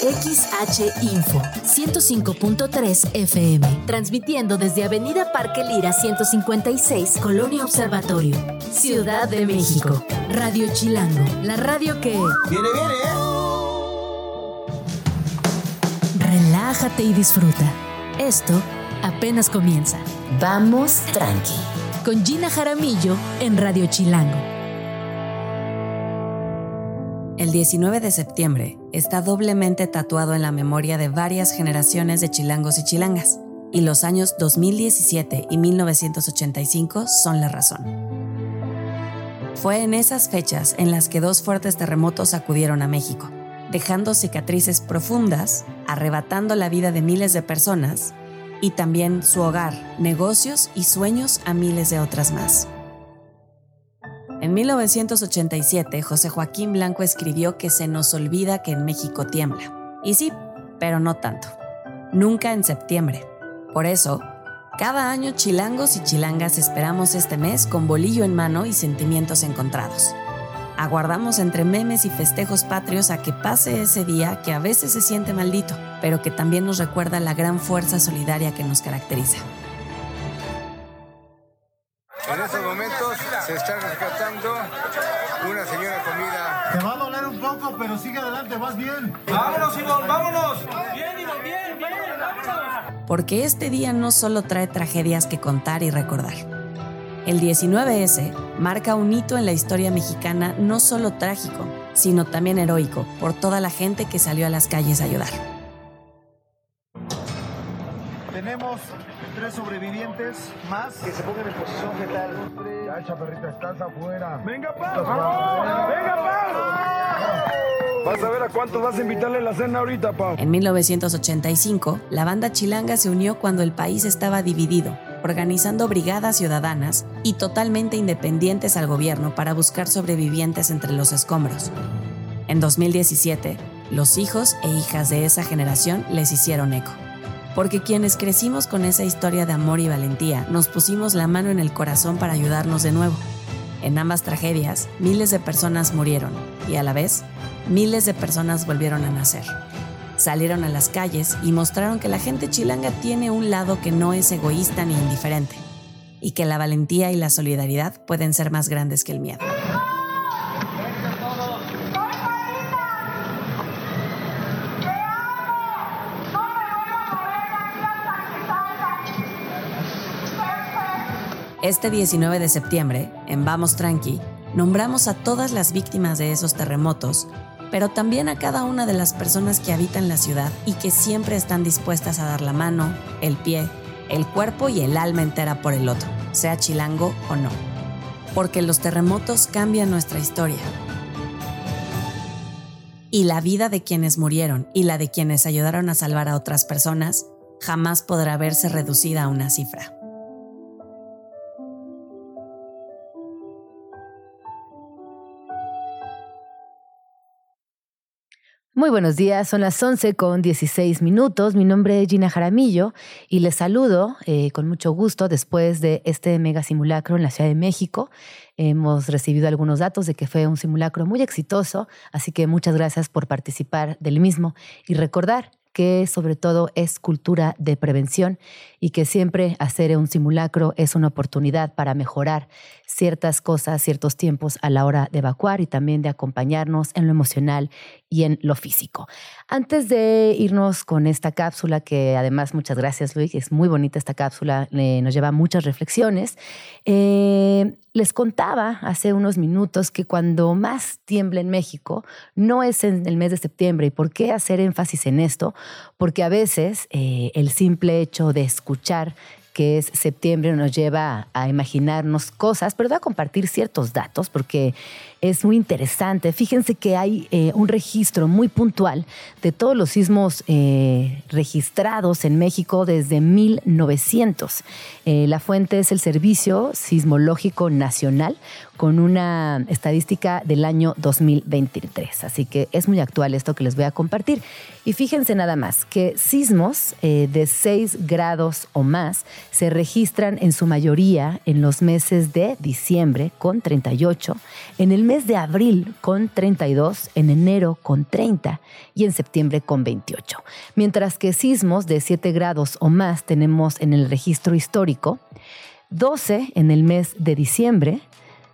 XH Info 105.3 FM, transmitiendo desde Avenida Parque Lira 156, Colonia Observatorio, Ciudad de México. Radio Chilango, la radio que... ¡Viene, viene! Relájate y disfruta. Esto apenas comienza. Vamos tranqui. Con Gina Jaramillo en Radio Chilango. El 19 de septiembre está doblemente tatuado en la memoria de varias generaciones de chilangos y chilangas, y los años 2017 y 1985 son la razón. Fue en esas fechas en las que dos fuertes terremotos acudieron a México, dejando cicatrices profundas, arrebatando la vida de miles de personas y también su hogar, negocios y sueños a miles de otras más. En 1987, José Joaquín Blanco escribió que se nos olvida que en México tiembla. Y sí, pero no tanto. Nunca en septiembre. Por eso, cada año chilangos y chilangas esperamos este mes con bolillo en mano y sentimientos encontrados. Aguardamos entre memes y festejos patrios a que pase ese día que a veces se siente maldito, pero que también nos recuerda la gran fuerza solidaria que nos caracteriza. En estos momentos se está rescatando una señora comida. Te va a doler un poco, pero sigue adelante, vas bien. Vámonos, Ivonne, vámonos. Bien, Ivonne, bien, bien, vámonos. Porque este día no solo trae tragedias que contar y recordar. El 19S marca un hito en la historia mexicana no solo trágico, sino también heroico por toda la gente que salió a las calles a ayudar. Tenemos tres sobrevivientes más que se pongan en posición fetal. Ya, chaparrita, estás afuera. ¡Venga, Pau! ¡Venga, Pau! Vas a ver a cuántos vas a invitarle a la cena ahorita, Pau. En 1985, la banda chilanga se unió cuando el país estaba dividido, organizando brigadas ciudadanas y totalmente independientes al gobierno para buscar sobrevivientes entre los escombros. En 2017, los hijos e hijas de esa generación les hicieron eco porque quienes crecimos con esa historia de amor y valentía nos pusimos la mano en el corazón para ayudarnos de nuevo. En ambas tragedias, miles de personas murieron y a la vez, miles de personas volvieron a nacer. Salieron a las calles y mostraron que la gente chilanga tiene un lado que no es egoísta ni indiferente y que la valentía y la solidaridad pueden ser más grandes que el miedo. Este 19 de septiembre, en Vamos Tranqui, nombramos a todas las víctimas de esos terremotos, pero también a cada una de las personas que habitan la ciudad y que siempre están dispuestas a dar la mano, el pie, el cuerpo y el alma entera por el otro, sea chilango o no. Porque los terremotos cambian nuestra historia. Y la vida de quienes murieron y la de quienes ayudaron a salvar a otras personas jamás podrá verse reducida a una cifra. Muy buenos días, son las 11 con 16 minutos. Mi nombre es Gina Jaramillo y les saludo eh, con mucho gusto después de este mega simulacro en la Ciudad de México. Hemos recibido algunos datos de que fue un simulacro muy exitoso, así que muchas gracias por participar del mismo y recordar que sobre todo es cultura de prevención y que siempre hacer un simulacro es una oportunidad para mejorar ciertas cosas, ciertos tiempos a la hora de evacuar y también de acompañarnos en lo emocional y en lo físico. Antes de irnos con esta cápsula, que además muchas gracias Luis, es muy bonita esta cápsula, nos lleva muchas reflexiones, eh, les contaba hace unos minutos que cuando más tiembla en México no es en el mes de septiembre. ¿Y por qué hacer énfasis en esto? Porque a veces eh, el simple hecho de escuchar que es septiembre, nos lleva a imaginarnos cosas, pero voy a compartir ciertos datos porque es muy interesante. Fíjense que hay eh, un registro muy puntual de todos los sismos eh, registrados en México desde 1900. Eh, la fuente es el Servicio Sismológico Nacional con una estadística del año 2023. Así que es muy actual esto que les voy a compartir. Y fíjense nada más que sismos de 6 grados o más se registran en su mayoría en los meses de diciembre con 38, en el mes de abril con 32, en enero con 30 y en septiembre con 28. Mientras que sismos de 7 grados o más tenemos en el registro histórico, 12 en el mes de diciembre,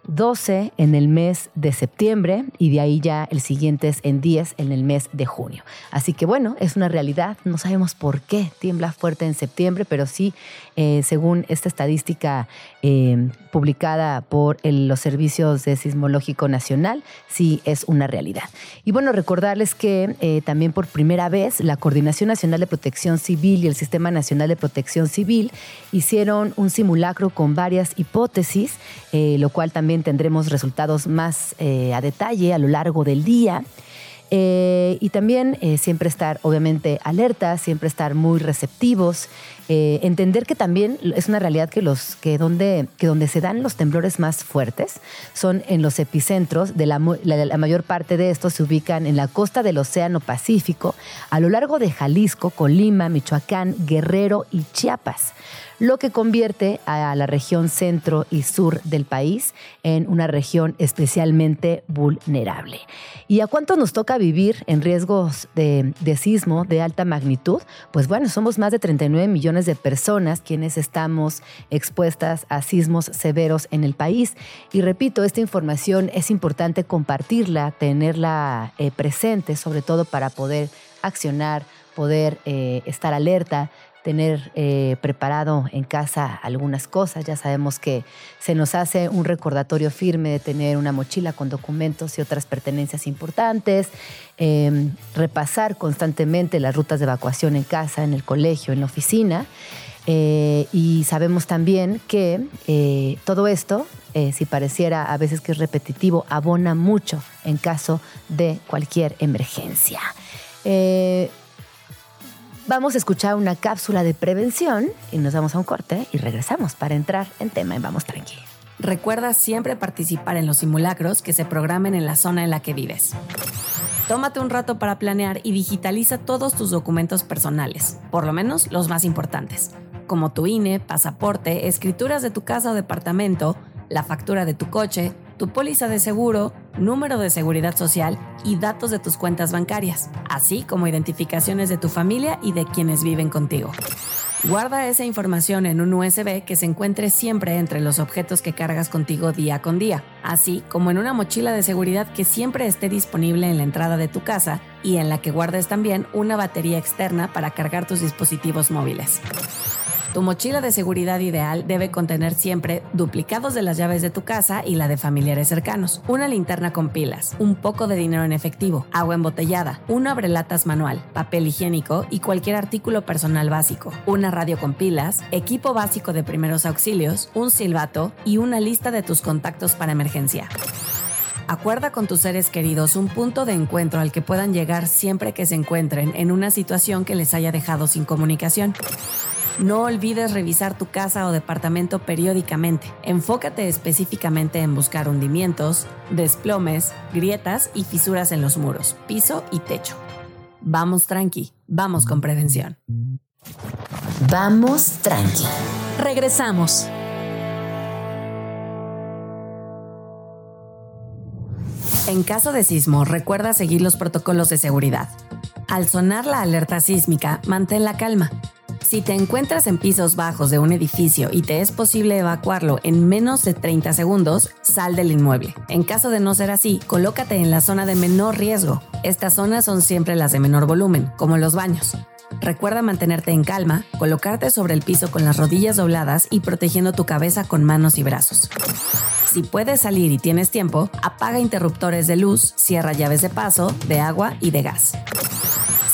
12 en el mes de septiembre y de ahí ya el siguiente es en 10 en el mes de junio. Así que bueno, es una realidad, no sabemos por qué tiembla fuerte en septiembre, pero sí, eh, según esta estadística eh, publicada por los Servicios de Sismológico Nacional, sí es una realidad. Y bueno, recordarles que eh, también por primera vez la Coordinación Nacional de Protección Civil y el Sistema Nacional de Protección Civil hicieron un simulacro con varias hipótesis, lo cual también tendremos resultados más eh, a detalle a lo largo del día. Eh, y también eh, siempre estar, obviamente, alerta, siempre estar muy receptivos, entender que también es una realidad que, los, que, donde, que donde se dan los temblores más fuertes son en los epicentros, de la, la mayor parte de estos se ubican en la costa del Océano Pacífico, a lo largo de Jalisco, Colima, Michoacán, Guerrero y Chiapas lo que convierte a la región centro y sur del país en una región especialmente vulnerable. ¿Y a cuánto nos toca vivir en riesgos de, sismo de alta magnitud? Pues bueno, somos más de 39 millones de personas quienes estamos expuestas a sismos severos en el país. Y repito, esta información es importante compartirla, tenerla eh, presente, sobre todo para poder accionar, poder eh, estar alerta, tener eh, preparado en casa algunas cosas. Ya sabemos que se nos hace un recordatorio firme de tener una mochila con documentos y otras pertenencias importantes, em, repasar constantemente las rutas de evacuación en casa, en el colegio, en la oficina. Eh, y sabemos también que eh, todo esto, si pareciera a veces que es repetitivo, abona mucho en caso de cualquier emergencia. Vamos a escuchar una cápsula de prevención y nos vamos a un corte y regresamos para entrar en tema y vamos tranqui. Recuerda siempre participar en los simulacros que se programen en la zona en la que vives. Tómate un rato para planear y digitaliza todos tus documentos personales, por lo menos los más importantes, como tu INE, pasaporte, escrituras de tu casa o departamento, la factura de tu coche, tu póliza de seguro, número de seguridad social y datos de tus cuentas bancarias, así como identificaciones de tu familia y de quienes viven contigo. Guarda esa información en un USB que se encuentre siempre entre los objetos que cargas contigo día con día, así como en una mochila de seguridad que siempre esté disponible en la entrada de tu casa y en la que guardes también una batería externa para cargar tus dispositivos móviles. Tu mochila de seguridad ideal debe contener siempre duplicados de las llaves de tu casa y la de familiares cercanos, una linterna con pilas, un poco de dinero en efectivo, agua embotellada, un abrelatas manual, papel higiénico y cualquier artículo personal básico, una radio con pilas, equipo básico de primeros auxilios, un silbato y una lista de tus contactos para emergencia. Acuerda con tus seres queridos un punto de encuentro al que puedan llegar siempre que se encuentren en una situación que les haya dejado sin comunicación. No olvides revisar tu casa o departamento periódicamente. Enfócate específicamente en buscar hundimientos, desplomes, grietas y fisuras en los muros, piso y techo. Vamos tranqui, vamos con prevención. Vamos tranqui. Regresamos. En caso de sismo, recuerda seguir los protocolos de seguridad. Al sonar la alerta sísmica, mantén la calma si te encuentras en pisos bajos de un edificio y te es posible evacuarlo en menos de 30 segundos, sal del inmueble. En caso de no ser así, colócate en la zona de menor riesgo. Estas zonas son siempre las de menor volumen, como los baños. Recuerda mantenerte en calma, colocarte sobre el piso con las rodillas dobladas y protegiendo tu cabeza con manos y brazos. Si puedes salir y tienes tiempo, apaga interruptores de luz, cierra llaves de paso, de agua y de gas.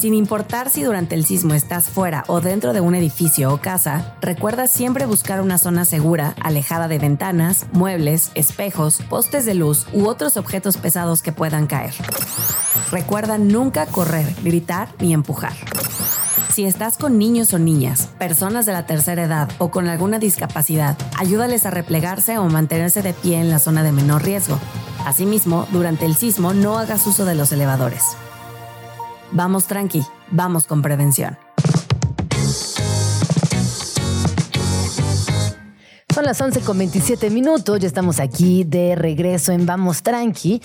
Sin importar si durante el sismo estás fuera o dentro de un edificio o casa, recuerda siempre buscar una zona segura, alejada de ventanas, muebles, espejos, postes de luz u otros objetos pesados que puedan caer. Recuerda nunca correr, gritar ni empujar. Si estás con niños o niñas, personas de la tercera edad o con alguna discapacidad, ayúdales a replegarse o mantenerse de pie en la zona de menor riesgo. Asimismo, durante el sismo no hagas uso de los elevadores. Vamos tranqui, vamos con prevención. Son las 11 con 27 minutos, ya estamos aquí de regreso en Vamos Tranqui.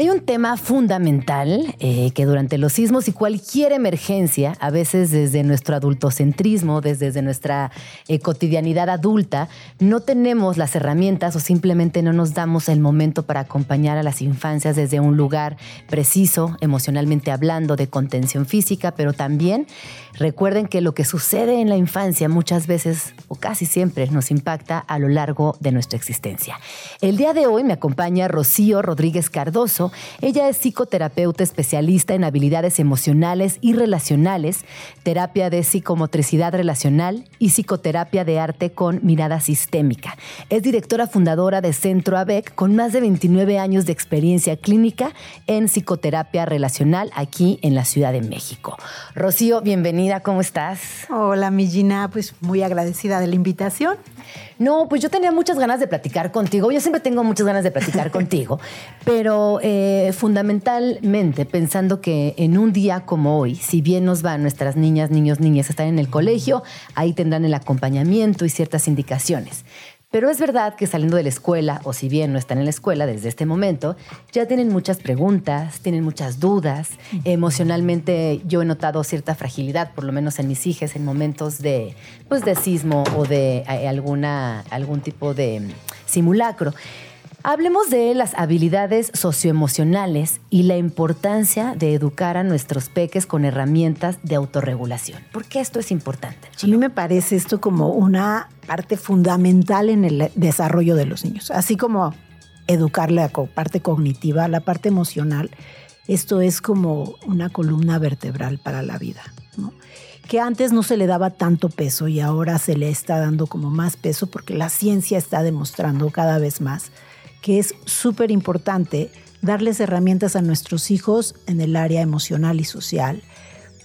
Hay un tema fundamental eh, que durante los sismos y cualquier emergencia, a veces desde nuestro adultocentrismo, desde, nuestra eh, cotidianidad adulta, no tenemos las herramientas o simplemente no nos damos el momento para acompañar a las infancias desde un lugar preciso, emocionalmente hablando, de contención física, pero también recuerden que lo que sucede en la infancia muchas veces o casi siempre nos impacta a lo largo de nuestra existencia. El día de hoy me acompaña Rocío Rodríguez Cardoso ella es psicoterapeuta especialista en habilidades emocionales y relacionales, terapia de psicomotricidad relacional y psicoterapia de arte con mirada sistémica. Es directora fundadora de Centro ABEC con más de 29 años de experiencia clínica en psicoterapia relacional aquí en la Ciudad de México. Rocío, bienvenida, ¿cómo estás? Hola, mi Gina, pues muy agradecida de la invitación. No, pues yo tenía muchas ganas de platicar contigo. Yo siempre tengo muchas ganas de platicar contigo, pero eh, fundamentalmente pensando que en un día como hoy, si bien nos van nuestras niñas, niños, niñas, están en el colegio, ahí tendrán el acompañamiento y ciertas indicaciones. Pero es verdad que saliendo de la escuela, o si bien no están en la escuela desde este momento, ya tienen muchas preguntas, tienen muchas dudas. Emocionalmente yo he notado cierta fragilidad, por lo menos en mis hijas, en momentos de, pues, de sismo o de eh, alguna, algún tipo de simulacro. Hablemos de las habilidades socioemocionales y la importancia de educar a nuestros peques con herramientas de autorregulación. ¿Por qué esto es importante? A mí me parece esto como una parte fundamental en el desarrollo de los niños. Así como educarle a la parte cognitiva, la parte emocional, esto es como una columna vertebral para la vida. que antes no se le daba tanto peso y ahora se le está dando como más peso porque la ciencia está demostrando cada vez más que es súper importante darles herramientas a nuestros hijos en el área emocional y social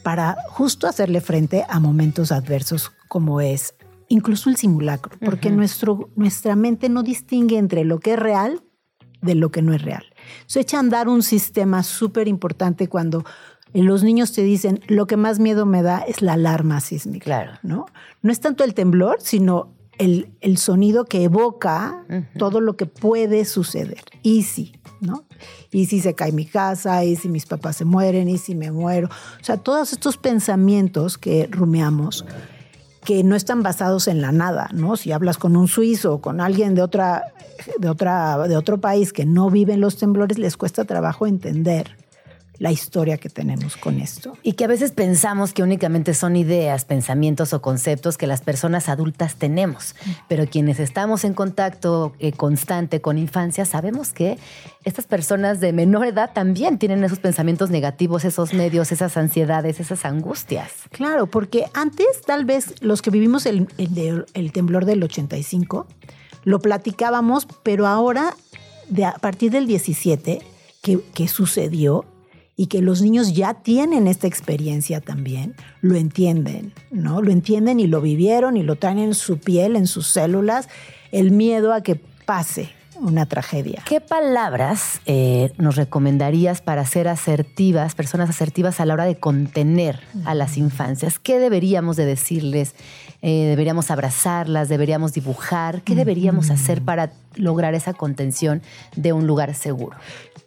para justo hacerle frente a momentos adversos como es incluso el simulacro, porque nuestro, nuestra mente no distingue entre lo que es real de lo que no es real. Se echa a andar un sistema súper importante cuando los niños te dicen, lo que más miedo me da es la alarma sísmica. Claro. ¿no? no es tanto el temblor, sino el, sonido que evoca todo lo que puede suceder. Y si, ¿no? Y si se cae mi casa, y si mis papás se mueren, y si me muero. O sea, todos estos pensamientos que rumeamos, que no están basados en la nada, ¿no? Si hablas con un suizo o con alguien de otra, de otra, de otro país que no vive en los temblores, les cuesta trabajo entender la historia que tenemos con esto. Y que a veces pensamos que únicamente son ideas, pensamientos o conceptos que las personas adultas tenemos, pero quienes estamos en contacto eh, constante con infancia sabemos que estas personas de menor edad también tienen esos pensamientos negativos, esos medios, esas ansiedades, esas angustias. Claro, porque antes tal vez los que vivimos el, el, temblor del 85 lo platicábamos, pero ahora de, a partir del 17 que, que sucedió, y que los niños ya tienen esta experiencia también, lo entienden, ¿no? Lo entienden y lo vivieron y lo traen en su piel, en sus células, el miedo a que pase una tragedia. ¿Qué palabras eh, nos recomendarías para ser asertivas, personas asertivas a la hora de contener a las infancias? ¿Qué deberíamos de decirles? Eh, ¿Deberíamos abrazarlas? ¿Deberíamos dibujar? ¿Qué deberíamos hacer para lograr esa contención de un lugar seguro?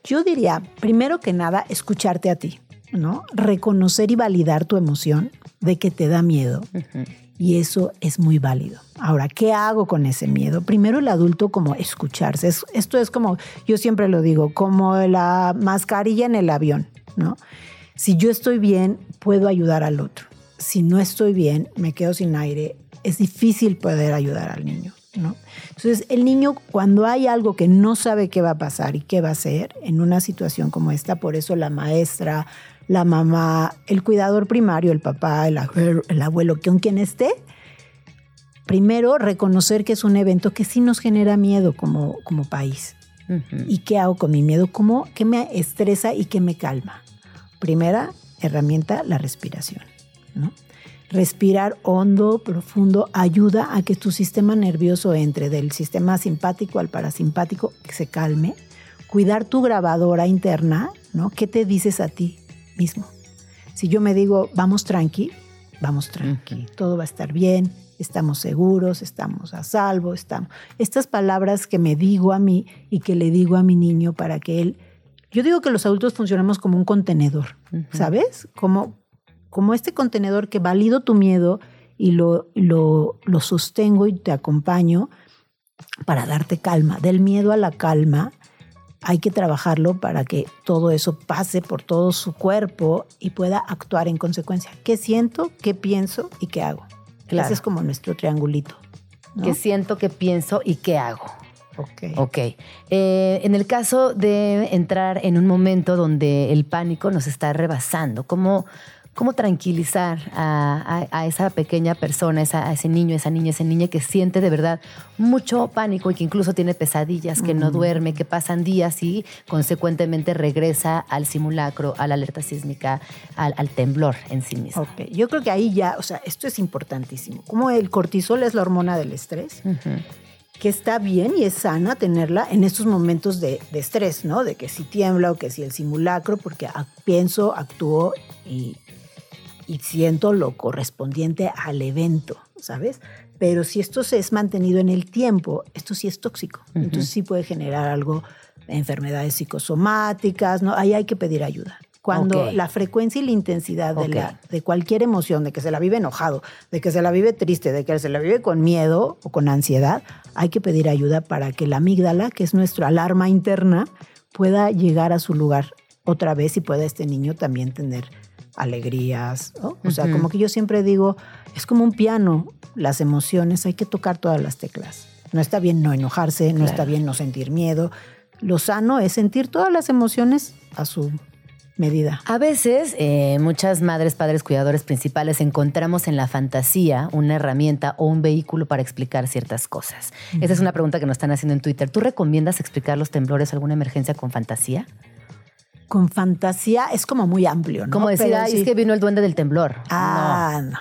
Yo diría, primero que nada, escucharte a ti, ¿no? Reconocer y validar tu emoción de que te da miedo. Y eso es muy válido. Ahora, ¿qué hago con ese miedo? Primero el adulto como escucharse. esto es como, yo siempre lo digo, como la mascarilla en el avión, ¿no? Si yo estoy bien, puedo ayudar al otro. Si no estoy bien, me quedo sin aire, es difícil poder ayudar al niño. Entonces, el niño cuando hay algo que no sabe qué va a pasar y qué va a hacer en una situación como esta, por eso la maestra, la mamá, el cuidador primario, el papá, el abuelo, el abuelo con quien esté, primero reconocer que es un evento que sí nos genera miedo como, como país. ¿Y qué hago con mi miedo? ¿Cómo, ¿Qué me estresa y qué me calma? Primera herramienta, la respiración. ¿no? Respirar hondo, profundo, ayuda a que tu sistema nervioso entre del sistema simpático al parasimpático, que se calme. Cuidar tu grabadora interna, ¿no? ¿Qué te dices a ti mismo? Si yo me digo, vamos tranqui, vamos tranqui, todo va a estar bien, estamos seguros, estamos a salvo, estamos. Estas palabras que me digo a mí y que le digo a mi niño para que él. Yo digo que los adultos funcionamos como un contenedor, ¿sabes? Como, como este contenedor que valido tu miedo y lo, lo, lo sostengo y te acompaño para darte calma. Del miedo a la calma hay que trabajarlo para que todo eso pase por todo su cuerpo y pueda actuar en consecuencia. ¿Qué siento, qué pienso y qué hago? Ese es como nuestro triangulito. ¿Qué siento, qué pienso y qué hago? Ok. Ok. Eh, en el caso de entrar en un momento donde el pánico nos está rebasando, ¿cómo, cómo tranquilizar a, esa pequeña persona, a ese niño, esa niña, esa niña que siente de verdad mucho pánico y que incluso tiene pesadillas, que no duerme, que pasan días y consecuentemente regresa al simulacro, a la alerta sísmica, al, temblor en sí mismo. Yo creo que ahí ya, o sea, esto es importantísimo. Como el cortisol es la hormona del estrés. que está bien y es sana tenerla en estos momentos de, de, estrés, ¿no? De que si tiembla o que si el simulacro, porque pienso, actúo y, y siento lo correspondiente al evento, ¿sabes? Pero si esto se es mantenido en el tiempo, esto sí es tóxico. Entonces sí puede generar algo, enfermedades psicosomáticas, ¿no? Ahí hay que pedir ayuda. Cuando la frecuencia y la intensidad de, la, de cualquier emoción, de que se la vive enojado, de que se la vive triste, de que se la vive con miedo o con ansiedad, hay que pedir ayuda para que la amígdala, que es nuestra alarma interna, pueda llegar a su lugar otra vez y pueda este niño también tener alegrías, O sea, como que yo siempre digo, es como un piano, las emociones, hay que tocar todas las teclas. No está bien no enojarse, no está bien no sentir miedo. Lo sano es sentir todas las emociones a su medida. A veces, eh, muchas madres, padres, cuidadores principales encontramos en la fantasía una herramienta o un vehículo para explicar ciertas cosas. Esa es una pregunta que nos están haciendo en Twitter. ¿Tú recomiendas explicar los temblores, alguna emergencia con fantasía? Con fantasía es como muy amplio, ¿no? Como decir, es que vino el duende del temblor. Ah, no.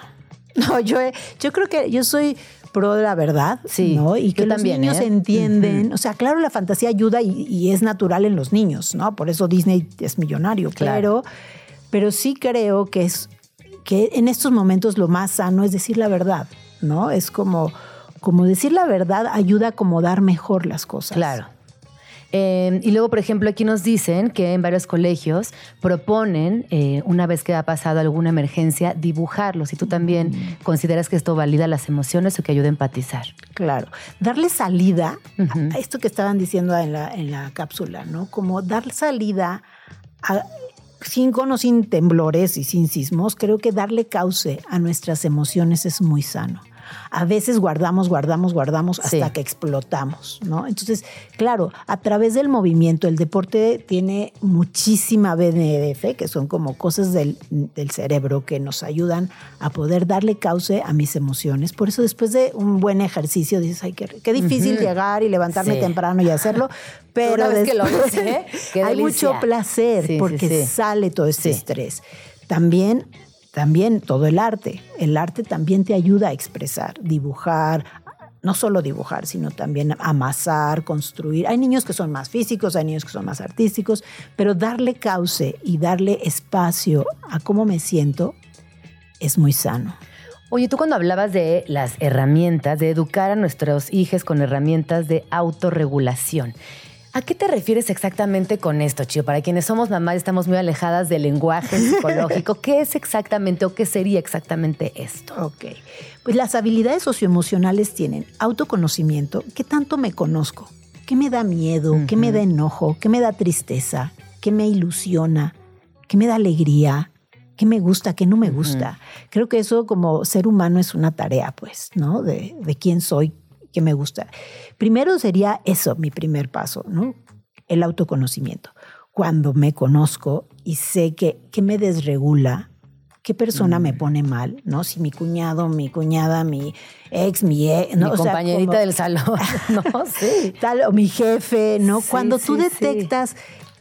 No, yo, yo creo que yo soy pro de la verdad, sí, ¿no? Y que los también, niños ¿eh? entienden. O sea, claro, la fantasía ayuda y, es natural en los niños, ¿no? Por eso Disney es millonario, claro. Pero, sí creo que es que en estos momentos lo más sano es decir la verdad, ¿no? Es como, como decir la verdad ayuda a acomodar mejor las cosas. Claro. Em, y luego, por ejemplo, aquí nos dicen que en varios colegios proponen, eh, una vez que ha pasado alguna emergencia, dibujarlo. Si tú también mm. consideras que esto valida las emociones o que ayuda a empatizar. Claro. Darle salida a esto que estaban diciendo en la, en la cápsula, ¿no? Como dar salida sin cono, sin temblores y sin sismos, creo que darle cauce a nuestras emociones es muy sano a veces guardamos, guardamos, guardamos hasta que explotamos, ¿no? Entonces, claro, a través del movimiento, el deporte tiene muchísima BNDF, que son como cosas del, cerebro que nos ayudan a poder darle cauce a mis emociones. Por eso después de un buen ejercicio dices, ay, qué, difícil llegar y levantarme temprano y hacerlo, pero vez que lo hice, hay mucho placer porque sale todo este estrés. También también todo el arte. El arte también te ayuda a expresar, dibujar, no solo dibujar, sino también amasar, construir. Hay niños que son más físicos, hay niños que son más artísticos, pero darle cauce y darle espacio a cómo me siento es muy sano. Oye, tú cuando hablabas de las herramientas, de educar a nuestros hijos con herramientas de autorregulación, ¿A qué te refieres exactamente con esto, Chio? Para quienes somos mamás estamos muy alejadas del lenguaje psicológico. ¿Qué es exactamente o qué sería exactamente esto? Ok. Pues las habilidades socioemocionales tienen autoconocimiento. ¿Qué tanto me conozco? ¿Qué me da miedo? ¿Qué me da enojo? ¿Qué me da tristeza? ¿Qué me ilusiona? ¿Qué me da alegría? ¿Qué me gusta? ¿Qué no me gusta? Creo que eso como ser humano es una tarea, pues, ¿no? De, de quién soy, me gusta. Primero sería eso, mi primer paso, ¿no? El autoconocimiento. Cuando me conozco y sé que, que me desregula, qué persona me pone mal, ¿no? Si mi cuñado, mi cuñada, mi ex, mi ex, ¿no? Mi compañerita del salón, ¿no? sí. Tal, o mi jefe, ¿no? Cuando tú detectas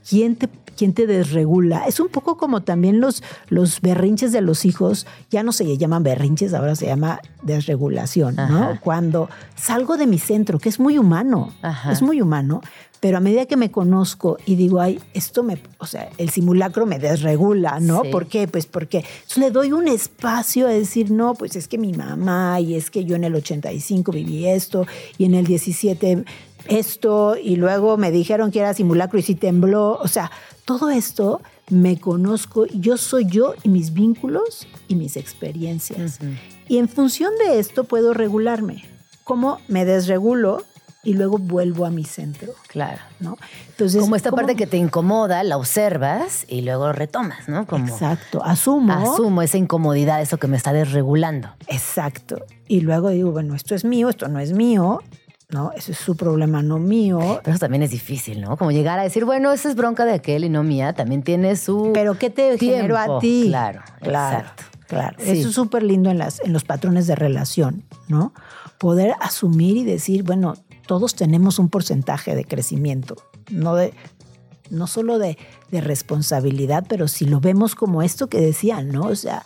quién te quién te desregula. Es un poco como también los, los berrinches de los hijos, ya no se llaman berrinches, ahora se llama desregulación, ¿no? Cuando salgo de mi centro, que es muy humano, es muy humano, pero a medida que me conozco y digo, ay, esto me, o sea, el simulacro me desregula, ¿no? ¿Por qué? Pues porque le doy un espacio a decir, no, pues es que mi mamá y es que yo en el 85 viví esto y en el 17 esto y luego me dijeron que era simulacro y si tembló, o sea, todo esto me conozco, yo soy yo y mis vínculos y mis experiencias. Y en función de esto puedo regularme. ¿Cómo me desregulo? y luego vuelvo a mi centro. Claro. ¿no? Entonces, como esta parte que te incomoda, la observas y luego retomas, ¿no? Como exacto, asumo. Asumo esa incomodidad, eso que me está desregulando. Exacto. Y luego digo, bueno, esto es mío, esto no es mío. ¿No? Ese es su problema, no mío. Pero eso también es difícil, ¿no? Como llegar a decir, bueno, esa es bronca de aquel y no mía, también tiene su. Pero ¿qué te generó a ti? Claro, claro. Exacto. Claro. Eso es súper lindo en, las, en los patrones de relación, ¿no? Poder asumir y decir, bueno, todos tenemos un porcentaje de crecimiento, no, de, no solo de, responsabilidad, pero si lo vemos como esto que decían, ¿no? O sea,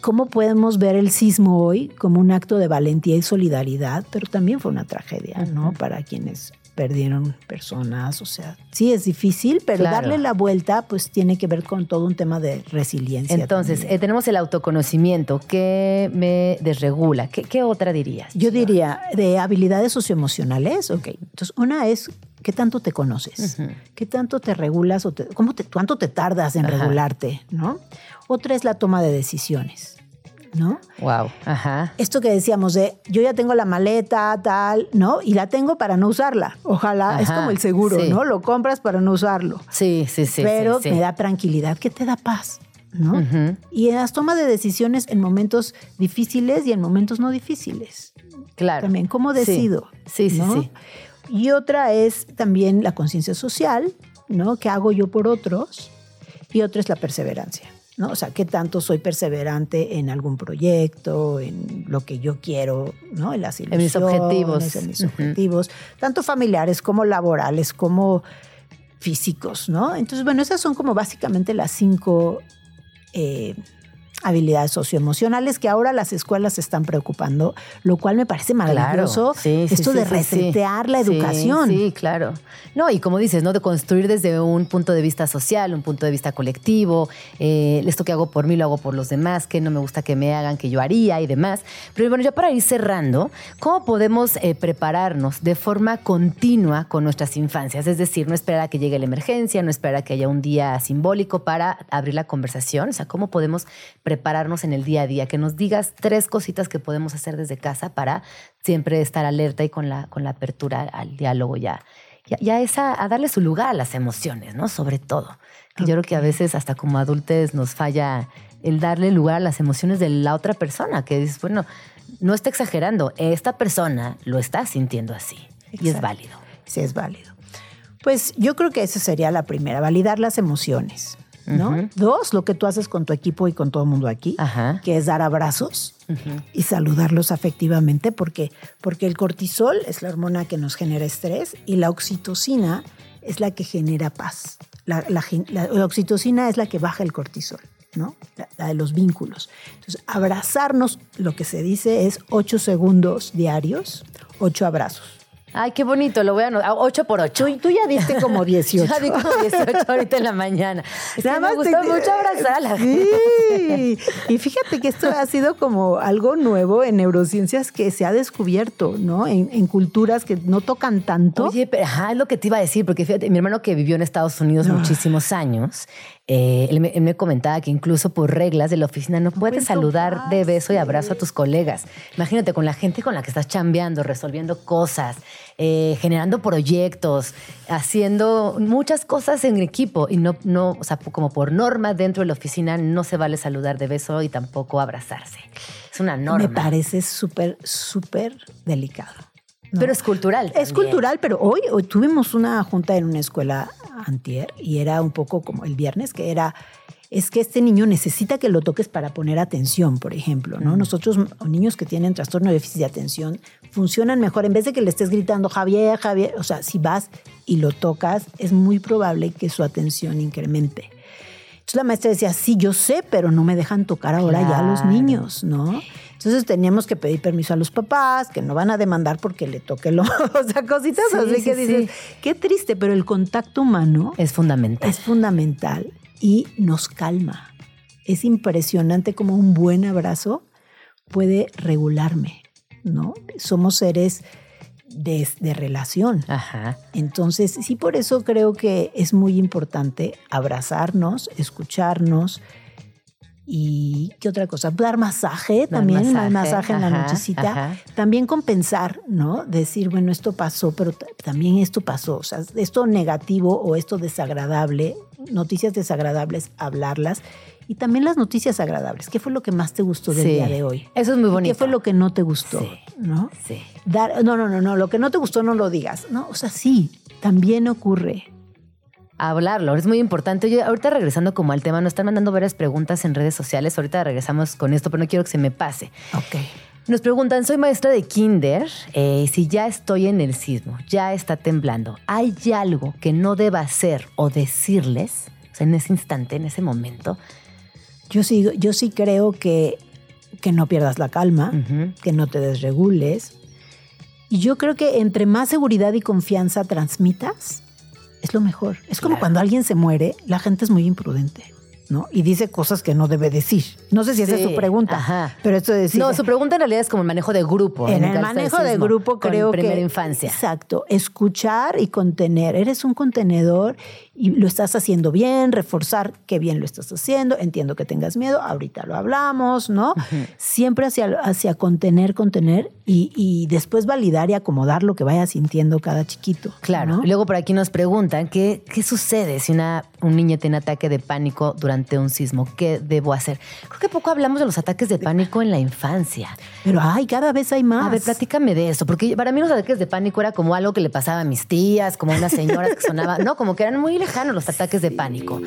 ¿cómo podemos ver el sismo hoy como un acto de valentía y solidaridad? Pero también fue una tragedia, ¿no? Para quienes perdieron personas, o sea, sí es difícil, pero darle la vuelta pues tiene que ver con todo un tema de resiliencia. Entonces, eh, tenemos el autoconocimiento, ¿qué me desregula? ¿Qué, otra dirías? Yo diría de habilidades socioemocionales, ok, entonces una es ¿Qué tanto te conoces? ¿Qué tanto te regulas o cómo te, cuánto te tardas en regularte? ¿no? Otra es la toma de decisiones. ¿no? Wow. Ajá. Esto que decíamos de yo ya tengo la maleta, tal, ¿no? Y la tengo para no usarla. Ojalá, es como el seguro, ¿no? Lo compras para no usarlo. Sí, sí, sí. Pero me da tranquilidad, que te da paz. ¿no? Y en las tomas de decisiones en momentos difíciles y en momentos no difíciles. Claro. También, ¿cómo decido? Sí, sí, sí. Y otra es también la conciencia social, ¿no? ¿Qué hago yo por otros? Y otra es la perseverancia. ¿No? O sea, qué tanto soy perseverante en algún proyecto, en lo que yo quiero, ¿no? En las ilusiones, en mis objetivos. En mis objetivos, tanto familiares como laborales, como físicos, ¿no? Entonces, bueno, esas son como básicamente las cinco eh, habilidades socioemocionales que ahora las escuelas se están preocupando, lo cual me parece maravilloso. esto de resetear la educación. Sí, claro. No, y como dices, ¿no? De construir desde un punto de vista social, un punto de vista colectivo, eh, esto que hago por mí lo hago por los demás, que no me gusta que me hagan, que yo haría y demás. Pero bueno, ya para ir cerrando, ¿cómo podemos eh, prepararnos de forma continua con nuestras infancias? Es decir, no esperar a que llegue la emergencia, no esperar a que haya un día simbólico para abrir la conversación. O sea, ¿cómo podemos prepararnos en el día a día, que nos digas tres cositas que podemos hacer desde casa para siempre estar alerta y con la, con la apertura al diálogo ya. Ya, esa, a darle su lugar a las emociones, ¿no? Sobre todo. Que yo creo que a veces hasta como adultos nos falla el darle lugar a las emociones de la otra persona, que dices, bueno, no está exagerando, esta persona lo está sintiendo así y es válido. Sí, es válido. Pues yo creo que esa sería la primera, validar las emociones. ¿No? Dos, lo que tú haces con tu equipo y con todo el mundo aquí, que es dar abrazos y saludarlos afectivamente, porque, porque el cortisol es la hormona que nos genera estrés y la oxitocina es la que genera paz. La, oxitocina es la que baja el cortisol. ¿no? La, de los vínculos. Entonces, abrazarnos, lo que se dice es ocho segundos diarios, ocho abrazos. Ay, qué bonito, lo voy a anotar. 8 por 8. Y tú ya diste como 18. ya di como 18 ahorita en la mañana. Es que me gustó mucho abrazarla. Sí. y fíjate que esto ha sido como algo nuevo en neurociencias que se ha descubierto, ¿no? En, culturas que no tocan tanto. Oye, pero, ajá, es lo que te iba a decir, porque fíjate, mi hermano que vivió en Estados Unidos muchísimos años, eh, él, me, comentaba que incluso por reglas de la oficina no puedes saludar de beso y abrazo a tus colegas. Imagínate con la gente con la que estás chambeando, resolviendo cosas, eh, generando proyectos, haciendo muchas cosas en equipo y no, no, o sea, como por norma dentro de la oficina no se vale saludar de beso y tampoco abrazarse. Es una norma. Me parece súper, súper delicado. Pero es cultural. Es cultural, pero hoy, hoy tuvimos una junta en una escuela antier y era un poco como el viernes, que era es que este niño necesita que lo toques para poner atención, por ejemplo, ¿no? Nosotros, niños que tienen trastorno de déficit de atención, funcionan mejor en vez de que le estés gritando Javier, Javier, o sea, si vas y lo tocas, es muy probable que su atención incremente. Entonces la maestra decía, sí, yo sé, pero no me dejan tocar ahora ya a los niños, ¿no? Entonces teníamos que pedir permiso a los papás, que no van a demandar porque le toque lo, o sea, cositas Sí, así sí, que dices, sí. qué triste, pero el contacto humano Es fundamental. es fundamental y nos calma. Es impresionante como un buen abrazo puede regularme, ¿no? Somos seres de, de relación. Ajá. Entonces, sí, por eso creo que es muy importante abrazarnos, escucharnos. ¿Y qué otra cosa? Dar masaje Dar también, el masaje, masaje en la nochecita. ajá. También compensar, ¿no? Decir, bueno, esto pasó, pero también esto pasó. O sea, esto negativo o esto desagradable, noticias desagradables, hablarlas. Y también las noticias agradables. ¿Qué fue lo que más te gustó del Sí. día de hoy? Eso es muy ¿Y bonito. ¿Qué fue lo que no te gustó? Sí. ¿No? Sí. Dar, no, no, no, no, lo que no te gustó no lo digas, ¿no? O sea, sí, también ocurre. Hablarlo, es muy importante. Oye, ahorita regresando como al tema, nos están mandando varias preguntas en redes sociales. Ahorita regresamos con esto, pero no quiero que se me pase. Ok. Nos preguntan, soy maestra de kinder, eh, si ya estoy en el sismo, ya está temblando, ¿hay algo que no deba hacer o decirles? O sea, en ese instante, en ese momento. Yo sí, yo sí creo que, que no pierdas la calma, que no te desregules. Y yo creo que entre más seguridad y confianza transmitas, es lo mejor. Es como Claro. cuando alguien se muere, la gente es muy imprudente, ¿no? Y dice cosas que no debe decir. No sé si esa es su pregunta, ajá. pero esto de decir... No, su pregunta en realidad es como el manejo de grupo. En el manejo de grupo con creo que... primera infancia. Exacto. Escuchar y contener. Eres un contenedor y lo estás haciendo bien, reforzar qué bien lo estás haciendo. Entiendo que tengas miedo, ahorita lo hablamos, ¿no? Siempre hacia, hacia contener, contener y, y después validar y acomodar lo que vaya sintiendo cada chiquito. Claro. ¿no? Luego por aquí nos preguntan qué, qué sucede si una, un niño tiene ataque de pánico durante un sismo. ¿Qué debo hacer? Creo que poco hablamos de los ataques de pánico en la infancia. Pero ay, cada vez hay más. A ver, platícame de eso, porque para mí los ataques de pánico era como algo que le pasaba a mis tías, como unas señoras que sonaban, no, como que eran muy lejanos los ataques de pánico.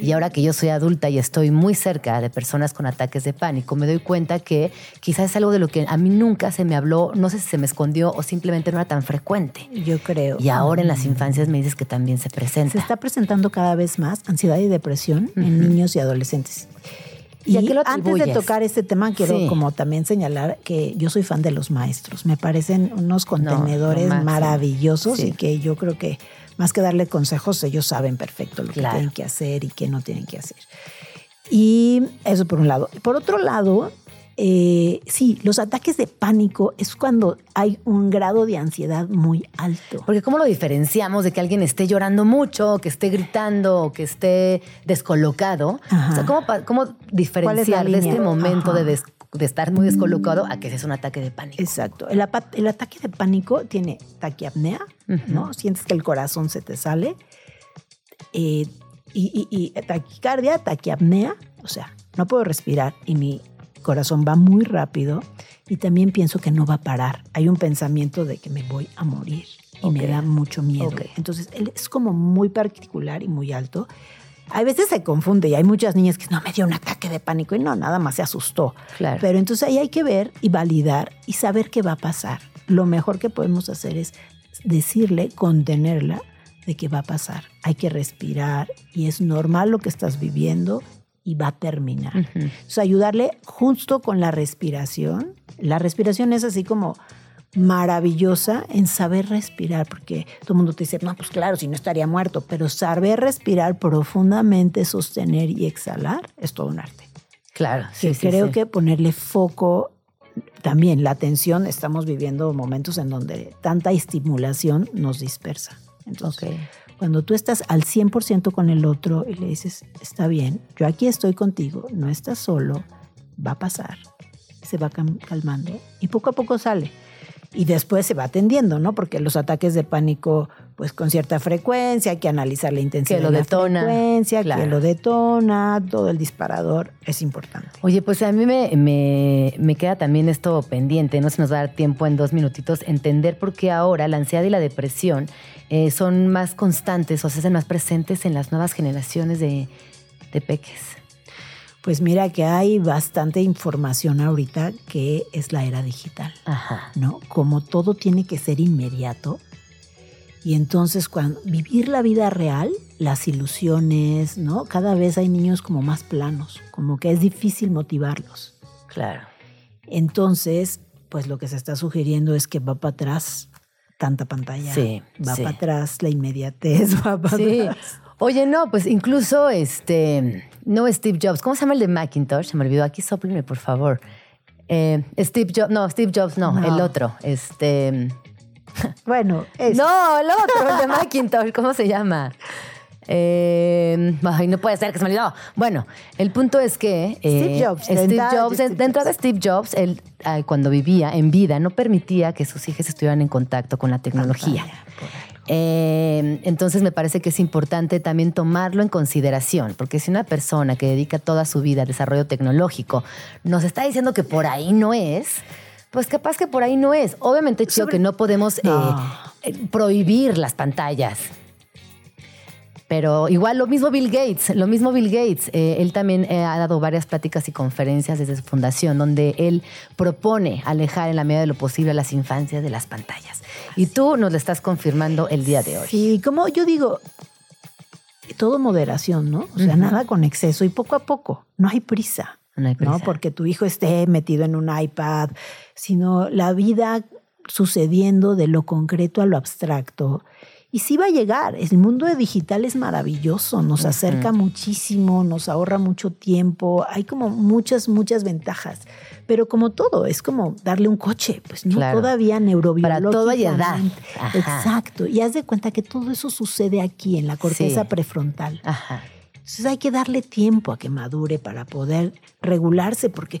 Y ahora que yo soy adulta y estoy muy cerca de personas con ataques de pánico, me doy cuenta que quizás es algo de lo que a mí nunca se me habló, no sé si se me escondió o simplemente no era tan frecuente. Yo creo. Y ahora en las infancias me dices que también se presenta. Se está presentando cada vez más ansiedad y depresión en niños y adolescentes. ¿Y qué lo antes de tocar este tema, quiero Sí. como también señalar que yo soy fan de los maestros. Me parecen unos contenedores máximo. maravillosos Sí. y que yo creo que más que darle consejos, ellos saben perfecto lo Claro. que tienen que hacer y qué no tienen que hacer. Y eso por un lado. Por otro lado, eh, sí, los ataques de pánico es cuando hay un grado de ansiedad muy alto. Porque ¿cómo lo diferenciamos de que alguien esté llorando mucho, que esté gritando, que esté descolocado? Ajá. O sea, ¿cómo, cómo diferenciar de este momento Ajá. de, des- de estar muy descolocado a que ese es un ataque de pánico? Exacto. El, el ataque de pánico tiene taquiapnea, ¿no? Sientes que el corazón se te sale. eh, y, y- y taquicardia, taquiapnea, o sea, no puedo respirar y mi corazón va muy rápido y también pienso que no va a parar. Hay un pensamiento de que me voy a morir y me Ok. da mucho miedo. Ok. Entonces, él es como muy particular y muy alto. A veces se confunde y hay muchas niñas que no me dio un ataque de pánico y no, nada más se asustó. Claro. Pero entonces ahí hay que ver y validar y saber qué va a pasar. Lo mejor que podemos hacer es decirle, contenerla de que va a pasar. Hay que respirar y es normal lo que estás viviendo y va a terminar. Ujú. Entonces ayudarle justo con la respiración. La respiración es así como maravillosa en saber respirar, porque todo el mundo te dice, no, pues claro, si no estaría muerto, pero saber respirar profundamente, sostener y exhalar es todo un arte Claro, sí, que sí, creo sí. que ponerle foco también la atención estamos viviendo momentos en donde tanta estimulación nos dispersa entonces Ok. cuando tú estás al 100% con el otro y le dices está bien yo aquí estoy contigo no estás solo va a pasar se va calmando y poco a poco sale y después se va atendiendo, ¿no? Porque los ataques de pánico, pues con cierta frecuencia, hay que analizar la intensidad Que lo de la detona, frecuencia, claro. que lo detona, todo el disparador es importante. Oye, pues a mí me, me, me queda también esto pendiente, no se nos va a dar tiempo en dos minutitos, entender por qué ahora la ansiedad y la depresión eh, son más constantes o se hacen más presentes en las nuevas generaciones de, de peques. Pues mira que hay bastante información ahorita que es la era digital, Ajá. ¿no? Como todo tiene que ser inmediato. Y entonces cuando vivir la vida real, las ilusiones, ¿no? Cada vez hay niños como más planos, como que es difícil motivarlos. Claro. Entonces, pues lo que se está sugiriendo es que va para atrás tanta pantalla. Sí, Va sí. para atrás la inmediatez, va para Sí. atrás. Oye, no, pues incluso este, no Steve Jobs, ¿cómo se llama el de Macintosh? Se me olvidó, aquí sóplenme, por favor. Eh, Steve Jobs, no, Steve Jobs no, No. el otro, este... Bueno, es, No, el otro, el de Macintosh, ¿cómo se llama? Eh, ay, no puede ser que se me olvidó. Bueno, el punto es que eh, Steve Jobs, de Steve Jobs, de entrada Jobs. Steve Jobs, él ay, cuando vivía en vida no permitía que sus hijas estuvieran en contacto con la tecnología. Por algo. Eh, entonces me parece que es importante también tomarlo en consideración, porque si una persona que dedica toda su vida al desarrollo tecnológico nos está diciendo que por ahí no es, pues capaz que por ahí no es. Obviamente, chido, que no podemos eh, No. eh, prohibir las pantallas. Pero igual lo mismo Bill Gates, lo mismo Bill Gates, eh, él también eh, ha dado varias pláticas y conferencias desde su fundación donde él propone alejar en la medida de lo posible a las infancias de las pantallas. Y tú nos lo estás confirmando el día de hoy. Sí, como yo digo, todo moderación, ¿no? O sea, nada con exceso y poco a poco. No hay prisa. No hay prisa. ¿no? Porque tu hijo esté metido en un iPad, sino la vida sucediendo de lo concreto a lo abstracto. Y sí va a llegar. El mundo digital es maravilloso, nos acerca muchísimo, nos ahorra mucho tiempo. Hay como muchas, muchas ventajas. Pero como todo, es como darle un coche, pues no Claro. todavía neurobiológicamente. todo hay edad. Ajá. Exacto. Y haz de cuenta que todo eso sucede aquí, en la corteza Sí. prefrontal. Ajá. Entonces hay que darle tiempo a que madure para poder regularse, porque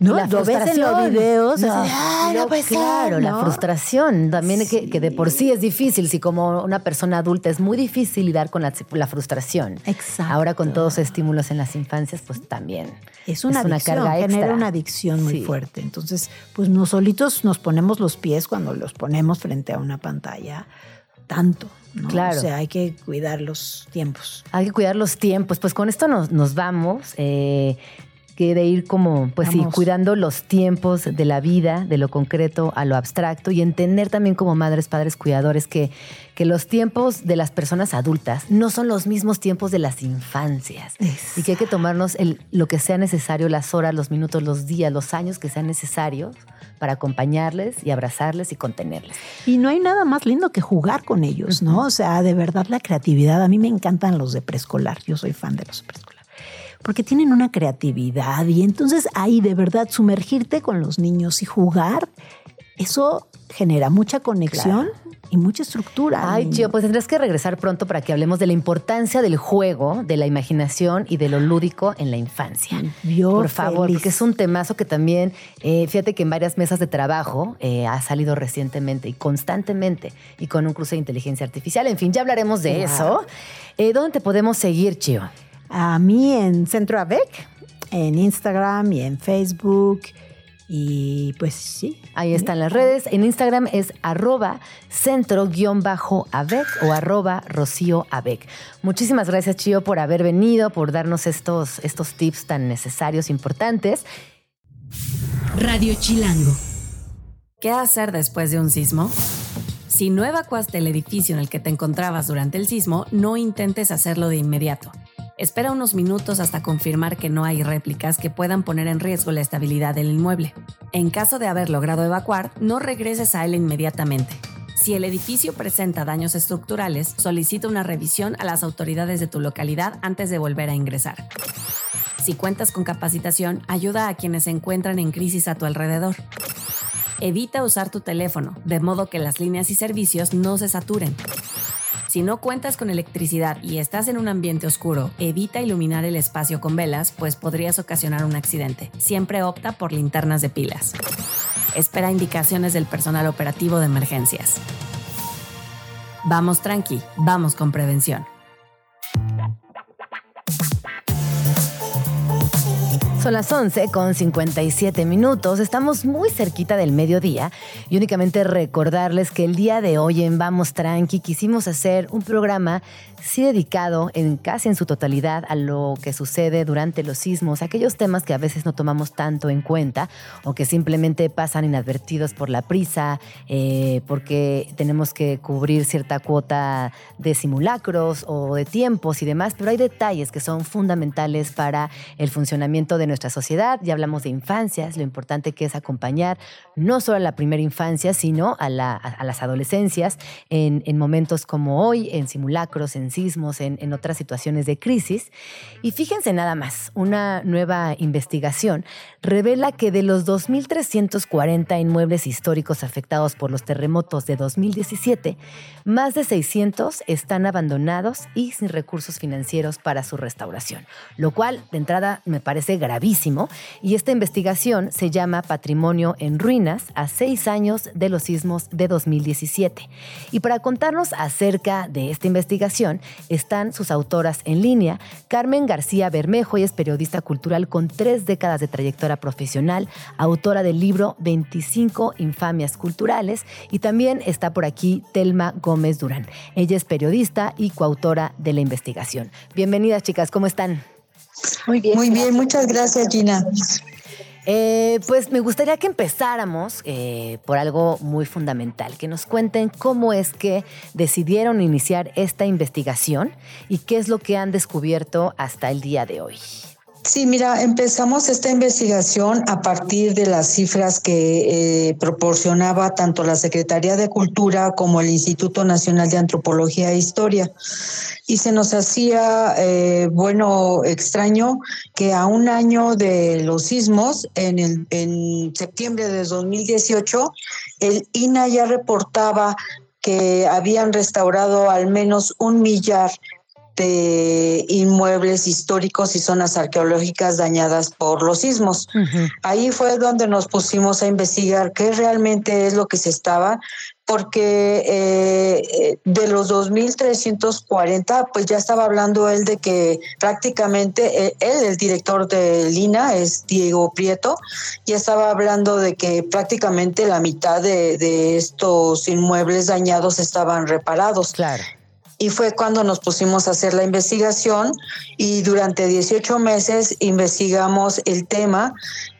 no La lo ves en los videos, No, así, "Ay, no no, puede ser", claro, la frustración también que, que de por Sí. sí es difícil. Si como una persona adulta es muy difícil lidiar con la, la frustración. Exacto. Ahora con todos los estímulos en las infancias, pues también. Es una, adicción, carga genera extra. una adicción muy Sí. fuerte. Entonces, pues nos solitos nos ponemos los pies cuando los ponemos frente a una pantalla tanto. ¿no? Claro. O sea, hay que cuidar los tiempos. Hay que cuidar los tiempos. Pues con esto nos, nos vamos. eh, que de ir como, pues sí, cuidando los tiempos de la vida, de lo concreto a lo abstracto y entender también como madres, padres, cuidadores que, que los tiempos de las personas adultas no son los mismos tiempos de las infancias y que hay que tomarnos el- lo que sea necesario, las horas, los minutos, los días, los años que sean necesarios para acompañarles y abrazarles y contenerles. Y no hay nada más lindo que jugar con ellos, ¿no? O sea, de verdad la creatividad. A mí me encantan los de preescolar. Yo soy fan de los de preescolar. Porque tienen una creatividad y entonces ahí de verdad sumergirte con los niños y jugar, eso genera mucha conexión y mucha estructura. Ay. Chio, pues tendrás que regresar pronto para que hablemos de la importancia del juego, de la imaginación y de lo lúdico en la infancia. Yo Por favor, feliz. porque es un temazo que también, eh, fíjate que en varias mesas de trabajo eh, ha salido recientemente y constantemente y con un cruce de inteligencia artificial. En fin, ya hablaremos de eso. Eh, ¿Dónde te podemos seguir, Chio? A mí en Centro AVEC, en Instagram y en Facebook. Y pues sí. Ahí están las redes. En Instagram es arroba centro-avec o arroba rocío avec. Muchísimas gracias, Chio, por haber venido, por darnos estos, estos tips tan necesarios, importantes. Radio Chilango. ¿Qué hacer después de un sismo? Si no evacuaste el edificio en el que te encontrabas durante el sismo, no intentes hacerlo de inmediato. Espera unos minutos hasta confirmar que no hay réplicas que puedan poner en riesgo la estabilidad del inmueble. En caso de haber logrado evacuar, no regreses a él inmediatamente. Si el edificio presenta daños estructurales, solicita una revisión a las autoridades de tu localidad antes de volver a ingresar. Si cuentas con capacitación, ayuda a quienes se encuentran en crisis a tu alrededor. Evita usar tu teléfono, de modo que las líneas y servicios no se saturen. Si no cuentas con electricidad y estás en un ambiente oscuro, evita iluminar el espacio con velas, pues podrías ocasionar un accidente. Siempre opta por linternas de pilas. Espera indicaciones del personal operativo de emergencias. Vamos tranqui, vamos con prevención. Son las 11 con 57 minutos. Estamos muy cerquita del mediodía y únicamente recordarles que el día de hoy en Vamos Tranqui quisimos hacer un programa sí dedicado en casi en su totalidad a lo que sucede durante los sismos, aquellos temas que a veces no tomamos tanto en cuenta o que simplemente pasan inadvertidos por la prisa, eh, porque tenemos que cubrir cierta cuota de simulacros o de tiempos y demás, pero hay detalles que son fundamentales para el funcionamiento de nuestra sociedad. Ya hablamos de infancias, lo importante que es acompañar no solo a la primera infancia, sino a, las adolescencias en, momentos como hoy, en simulacros, en sismos, en, en otras situaciones de crisis. Y fíjense nada más, una nueva investigación revela que de los 2.340 inmuebles históricos afectados por los terremotos de 2017, más de 600 están abandonados y sin recursos financieros para su restauración, lo cual de entrada me parece gravísimo y esta investigación se llama Patrimonio en Ruinas a seis años de los sismos de 2017. Y para contarnos acerca de esta investigación están sus autoras en línea, Carmen García Bermejo, y es periodista cultural con tres décadas de trayectoria profesional, autora del libro 25 infamias culturales y también está por aquí Telma Gómez Durán. Ella es periodista y coautora de la investigación. Bienvenidas chicas, ¿cómo están? Muy bien. Muy bien, muchas gracias Gina. Eh, pues me gustaría que empezáramos eh, por algo muy fundamental, que nos cuenten cómo es que decidieron iniciar esta investigación y qué es lo que han descubierto hasta el día de hoy. Sí, mira, empezamos esta investigación a partir de las cifras que eh, proporcionaba tanto la Secretaría de Cultura como el Instituto Nacional de Antropología e Historia. Y se nos hacía, eh, bueno, extraño que a un año de los sismos, en, el, en septiembre de 2018, el INA ya reportaba que habían restaurado al menos un millar de inmuebles históricos y zonas arqueológicas dañadas por los sismos. Ahí fue donde nos pusimos a investigar qué realmente es lo que se estaba, porque eh, de los 2.340, pues ya estaba hablando él de que prácticamente eh, él, el director de Lina, es Diego Prieto, ya estaba hablando de que prácticamente la mitad de, de estos inmuebles dañados estaban reparados. Claro y fue cuando nos pusimos a hacer la investigación y durante 18 meses investigamos el tema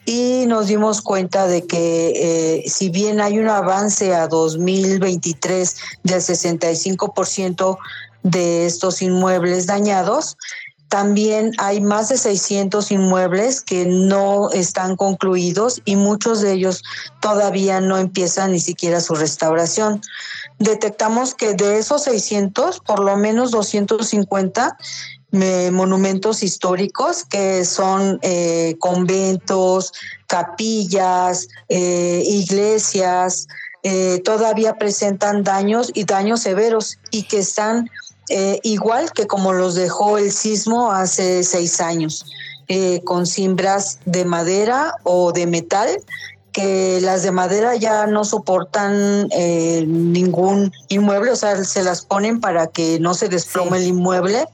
y nos dimos cuenta de que eh, si bien hay un avance a 2023 del 65% de estos inmuebles dañados, también hay más de 600 inmuebles que no están concluidos y muchos de ellos todavía no empiezan ni siquiera su restauración. Detectamos que de esos 600, por lo menos 250 monumentos históricos que son eh, conventos, capillas, eh, iglesias, eh, todavía presentan daños y daños severos y que están eh, igual que como los dejó el sismo hace seis años, eh, con cimbras de madera o de metal, que las de madera ya no soportan eh, ningún inmueble, o sea, se las ponen para que no se desplome el inmueble,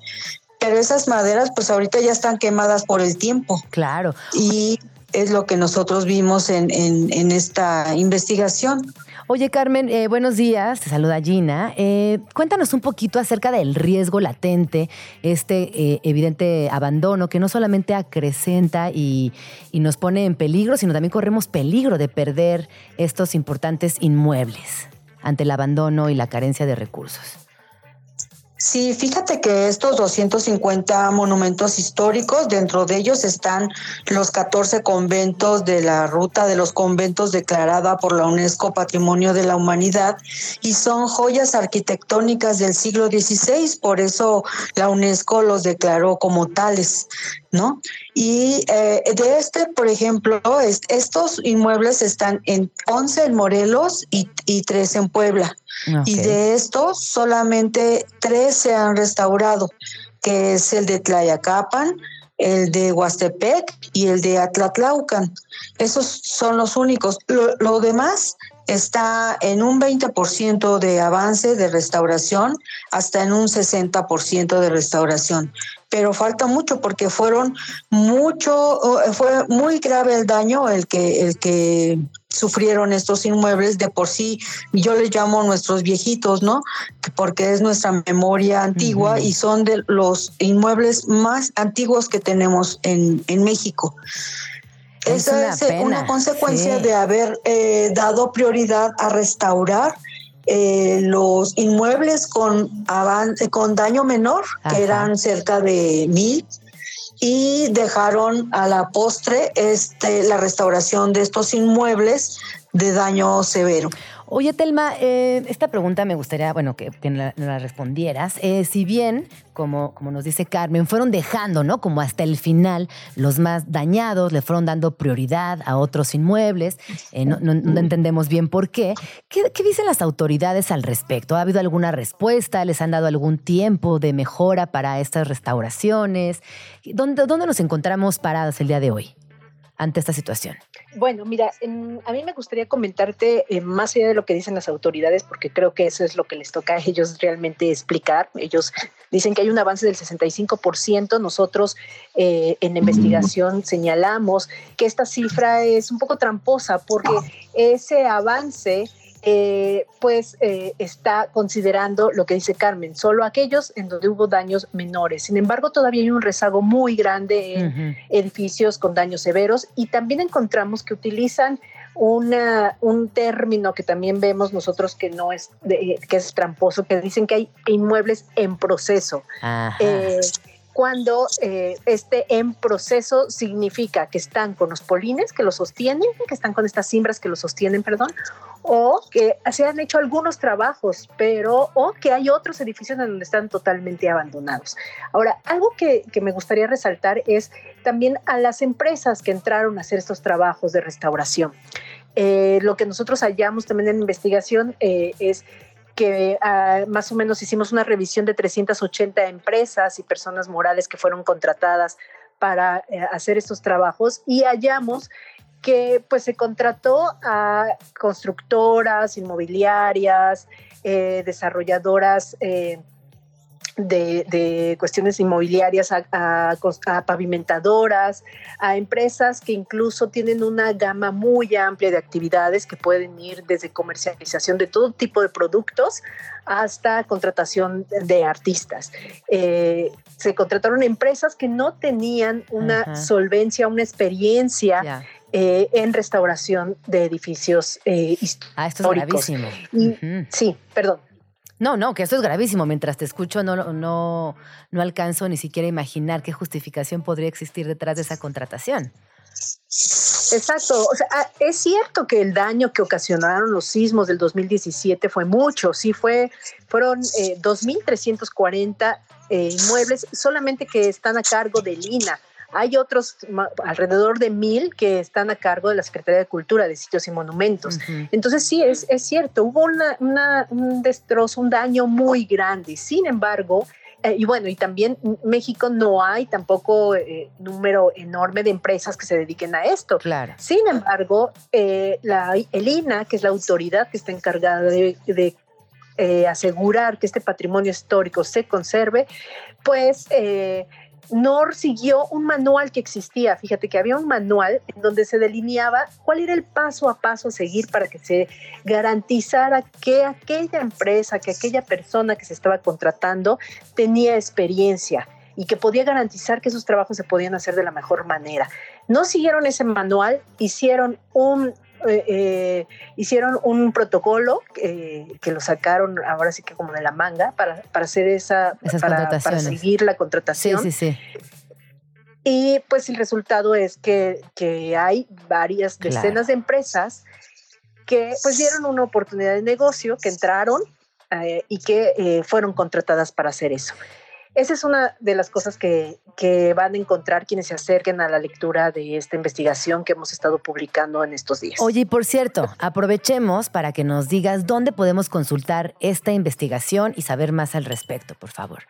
pero esas maderas pues ahorita ya están quemadas por el tiempo. Claro. Y es lo que nosotros vimos en, en esta investigación. Oye, Carmen, eh, buenos días. Te saluda Gina. Eh, cuéntanos un poquito acerca del riesgo latente, este eh, evidente abandono que no solamente acrecenta y, y nos pone en peligro, sino también corremos peligro de perder estos importantes inmuebles ante el abandono y la carencia de recursos. Sí, fíjate que estos 250 monumentos históricos, dentro de ellos están los 14 conventos de la ruta de los conventos declarada por la UNESCO Patrimonio de la Humanidad y son joyas arquitectónicas del siglo XVI, por eso la UNESCO los declaró como tales, ¿no? Y eh, de este, por ejemplo, estos inmuebles están en 11 en Morelos y, y 3 en Puebla. Y de estos, solamente tres se han restaurado, que es el de Tlayacapan, el de Huastepec y el de Atlatlaucan. Esos son los únicos. Lo, demás está en un 20% de avance de restauración hasta en un 60% de restauración. Pero falta mucho porque fueron mucho, fue muy grave el daño el que, el que sufrieron estos inmuebles de por sí, yo les llamo nuestros viejitos, ¿no? Porque es nuestra memoria antigua y son de los inmuebles más antiguos que tenemos en, en México. Esa es una consecuencia de haber eh, dado prioridad a restaurar eh, los inmuebles con, avance, con daño menor, que eran cerca de mil, y dejaron a la postre este, la restauración de estos inmuebles de daño severo. Oye, Telma, eh, esta pregunta me gustaría, bueno, que, que la, respondieras. Eh, si bien, como, como nos dice Carmen, fueron dejando, ¿no? Como hasta el final, los más dañados, le fueron dando prioridad a otros inmuebles. Eh, no, entendemos bien por qué. qué. ¿Qué dicen las autoridades al respecto? ¿Ha habido alguna respuesta? ¿Les han dado algún tiempo de mejora para estas restauraciones? ¿Dónde, dónde nos encontramos paradas el día de hoy? Ante esta situación? Bueno, mira, en, a mí me gustaría comentarte eh, más allá de lo que dicen las autoridades, porque creo que eso es lo que les toca a ellos realmente explicar. Ellos dicen que hay un avance del 65%. Nosotros eh, en investigación señalamos que esta cifra es un poco tramposa porque ese avance eh, pues eh, está considerando lo que dice Carmen, solo aquellos en donde hubo daños menores. Sin embargo, todavía hay un rezago muy grande en uh -huh. edificios con daños severos y también encontramos que utilizan una, un término que también vemos nosotros que no es, de, que es tramposo, que dicen que hay inmuebles en proceso. Eh, cuando eh, este en proceso significa que están con los polines que lo sostienen, que están con estas cimbras que lo sostienen, perdón, o que se han hecho algunos trabajos, pero o que hay otros edificios en donde están totalmente abandonados. Ahora, algo que, que me gustaría resaltar es también a las empresas que entraron a hacer estos trabajos de restauración. Eh, lo que nosotros hallamos también en investigación eh, es que uh, más o menos hicimos una revisión de 380 empresas y personas morales que fueron contratadas para eh, hacer estos trabajos y hallamos que pues se contrató a constructoras, inmobiliarias, eh, desarrolladoras eh, de, de, cuestiones inmobiliarias a, a, a, pavimentadoras, a empresas que incluso tienen una gama muy amplia de actividades que pueden ir desde comercialización de todo tipo de productos hasta contratación de artistas. Eh, se contrataron empresas que no tenían una uh -huh. solvencia, una experiencia. Yeah. Eh, en restauración de edificios eh, históricos. Ah, esto es gravísimo. Y, uh -huh. Sí, perdón. No, no, que esto es gravísimo. Mientras te escucho, no, no, no alcanzo ni siquiera a imaginar qué justificación podría existir detrás de esa contratación. Exacto. O sea, ah, es cierto que el daño que ocasionaron los sismos del 2017 fue mucho. Sí, fue, fueron eh, 2.340 eh, inmuebles solamente que están a cargo del INA. Hay otros alrededor de mil que están a cargo de la Secretaría de Cultura, de Sitios y Monumentos. Uh -huh. Entonces sí, es, es cierto, hubo una, una, un destrozo, un daño muy grande. Sin embargo, eh, y bueno, y también México no hay tampoco eh, número enorme de empresas que se dediquen a esto. Claro. Sin embargo, eh, la, el INA, que es la autoridad que está encargada de, de asegurar que este patrimonio histórico se conserve, pues eh, no siguió un manual que existía. Fíjate que había un manual en donde se delineaba cuál era el paso a paso a seguir para que se garantizara que aquella empresa, que aquella persona que se estaba contratando tenía experiencia y que podía garantizar que esos trabajos se podían hacer de la mejor manera. No siguieron ese manual, hicieron un eh, eh, hicieron un protocolo eh, que lo sacaron ahora sí que como de la manga para, para hacer esa, para, para, seguir la contratación. Sí, sí, sí. Y pues el resultado es que, que hay varias decenas de empresas que pues dieron una oportunidad de negocio, que entraron y que fueron contratadas para hacer eso. Esa es una de las cosas que, que, van a encontrar quienes se acerquen a la lectura de esta investigación que hemos estado publicando en estos días. Oye, y por cierto, aprovechemos para que nos digas dónde podemos consultar esta investigación y saber más al respecto, por favor.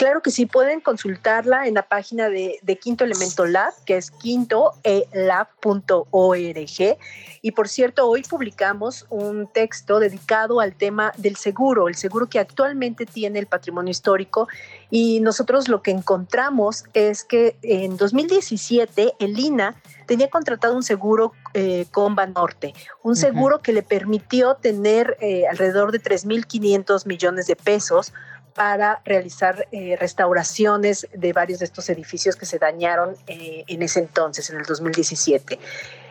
Claro que sí, pueden consultarla en la página de, Quinto Elemento Lab, que es quintoelab.org. Y por cierto, hoy publicamos un texto dedicado al tema del seguro, el seguro que actualmente tiene el patrimonio histórico. Y nosotros lo que encontramos es que en 2017 el INA tenía contratado un seguro eh, con Banorte, un seguro que le permitió tener eh, alrededor de 3.500 millones de pesos para realizar eh, restauraciones de varios de estos edificios que se dañaron eh, en ese entonces, en el 2017.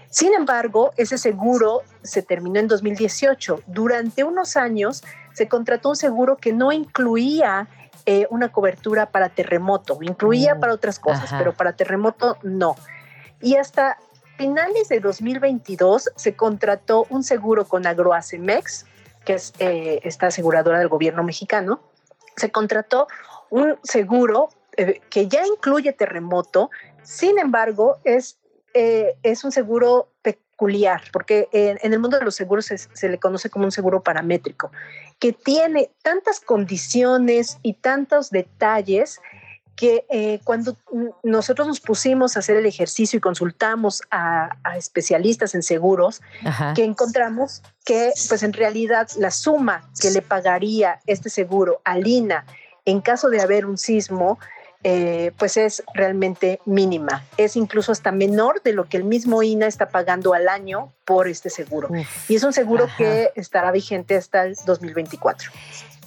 Sin embargo, ese seguro se terminó en 2018. Durante unos años se contrató un seguro que no incluía eh, una cobertura para terremoto, incluía mm, para otras cosas, pero para terremoto no. Y hasta finales de 2022 se contrató un seguro con Agroacemex, que es esta aseguradora del gobierno mexicano, se contrató un seguro eh, que ya incluye terremoto, sin embargo, es, eh, es un seguro peculiar, porque en, el mundo de los seguros se, le conoce como un seguro paramétrico, que tiene tantas condiciones y tantos detalles que eh, cuando nosotros nos pusimos a hacer el ejercicio y consultamos a, especialistas en seguros, que encontramos que pues en realidad la suma que le pagaría este seguro a Lina en caso de haber un sismo, eh, pues es realmente mínima. Es incluso hasta menor de lo que el mismo INA está pagando al año por este seguro. y es un seguro que estará vigente hasta el 2024.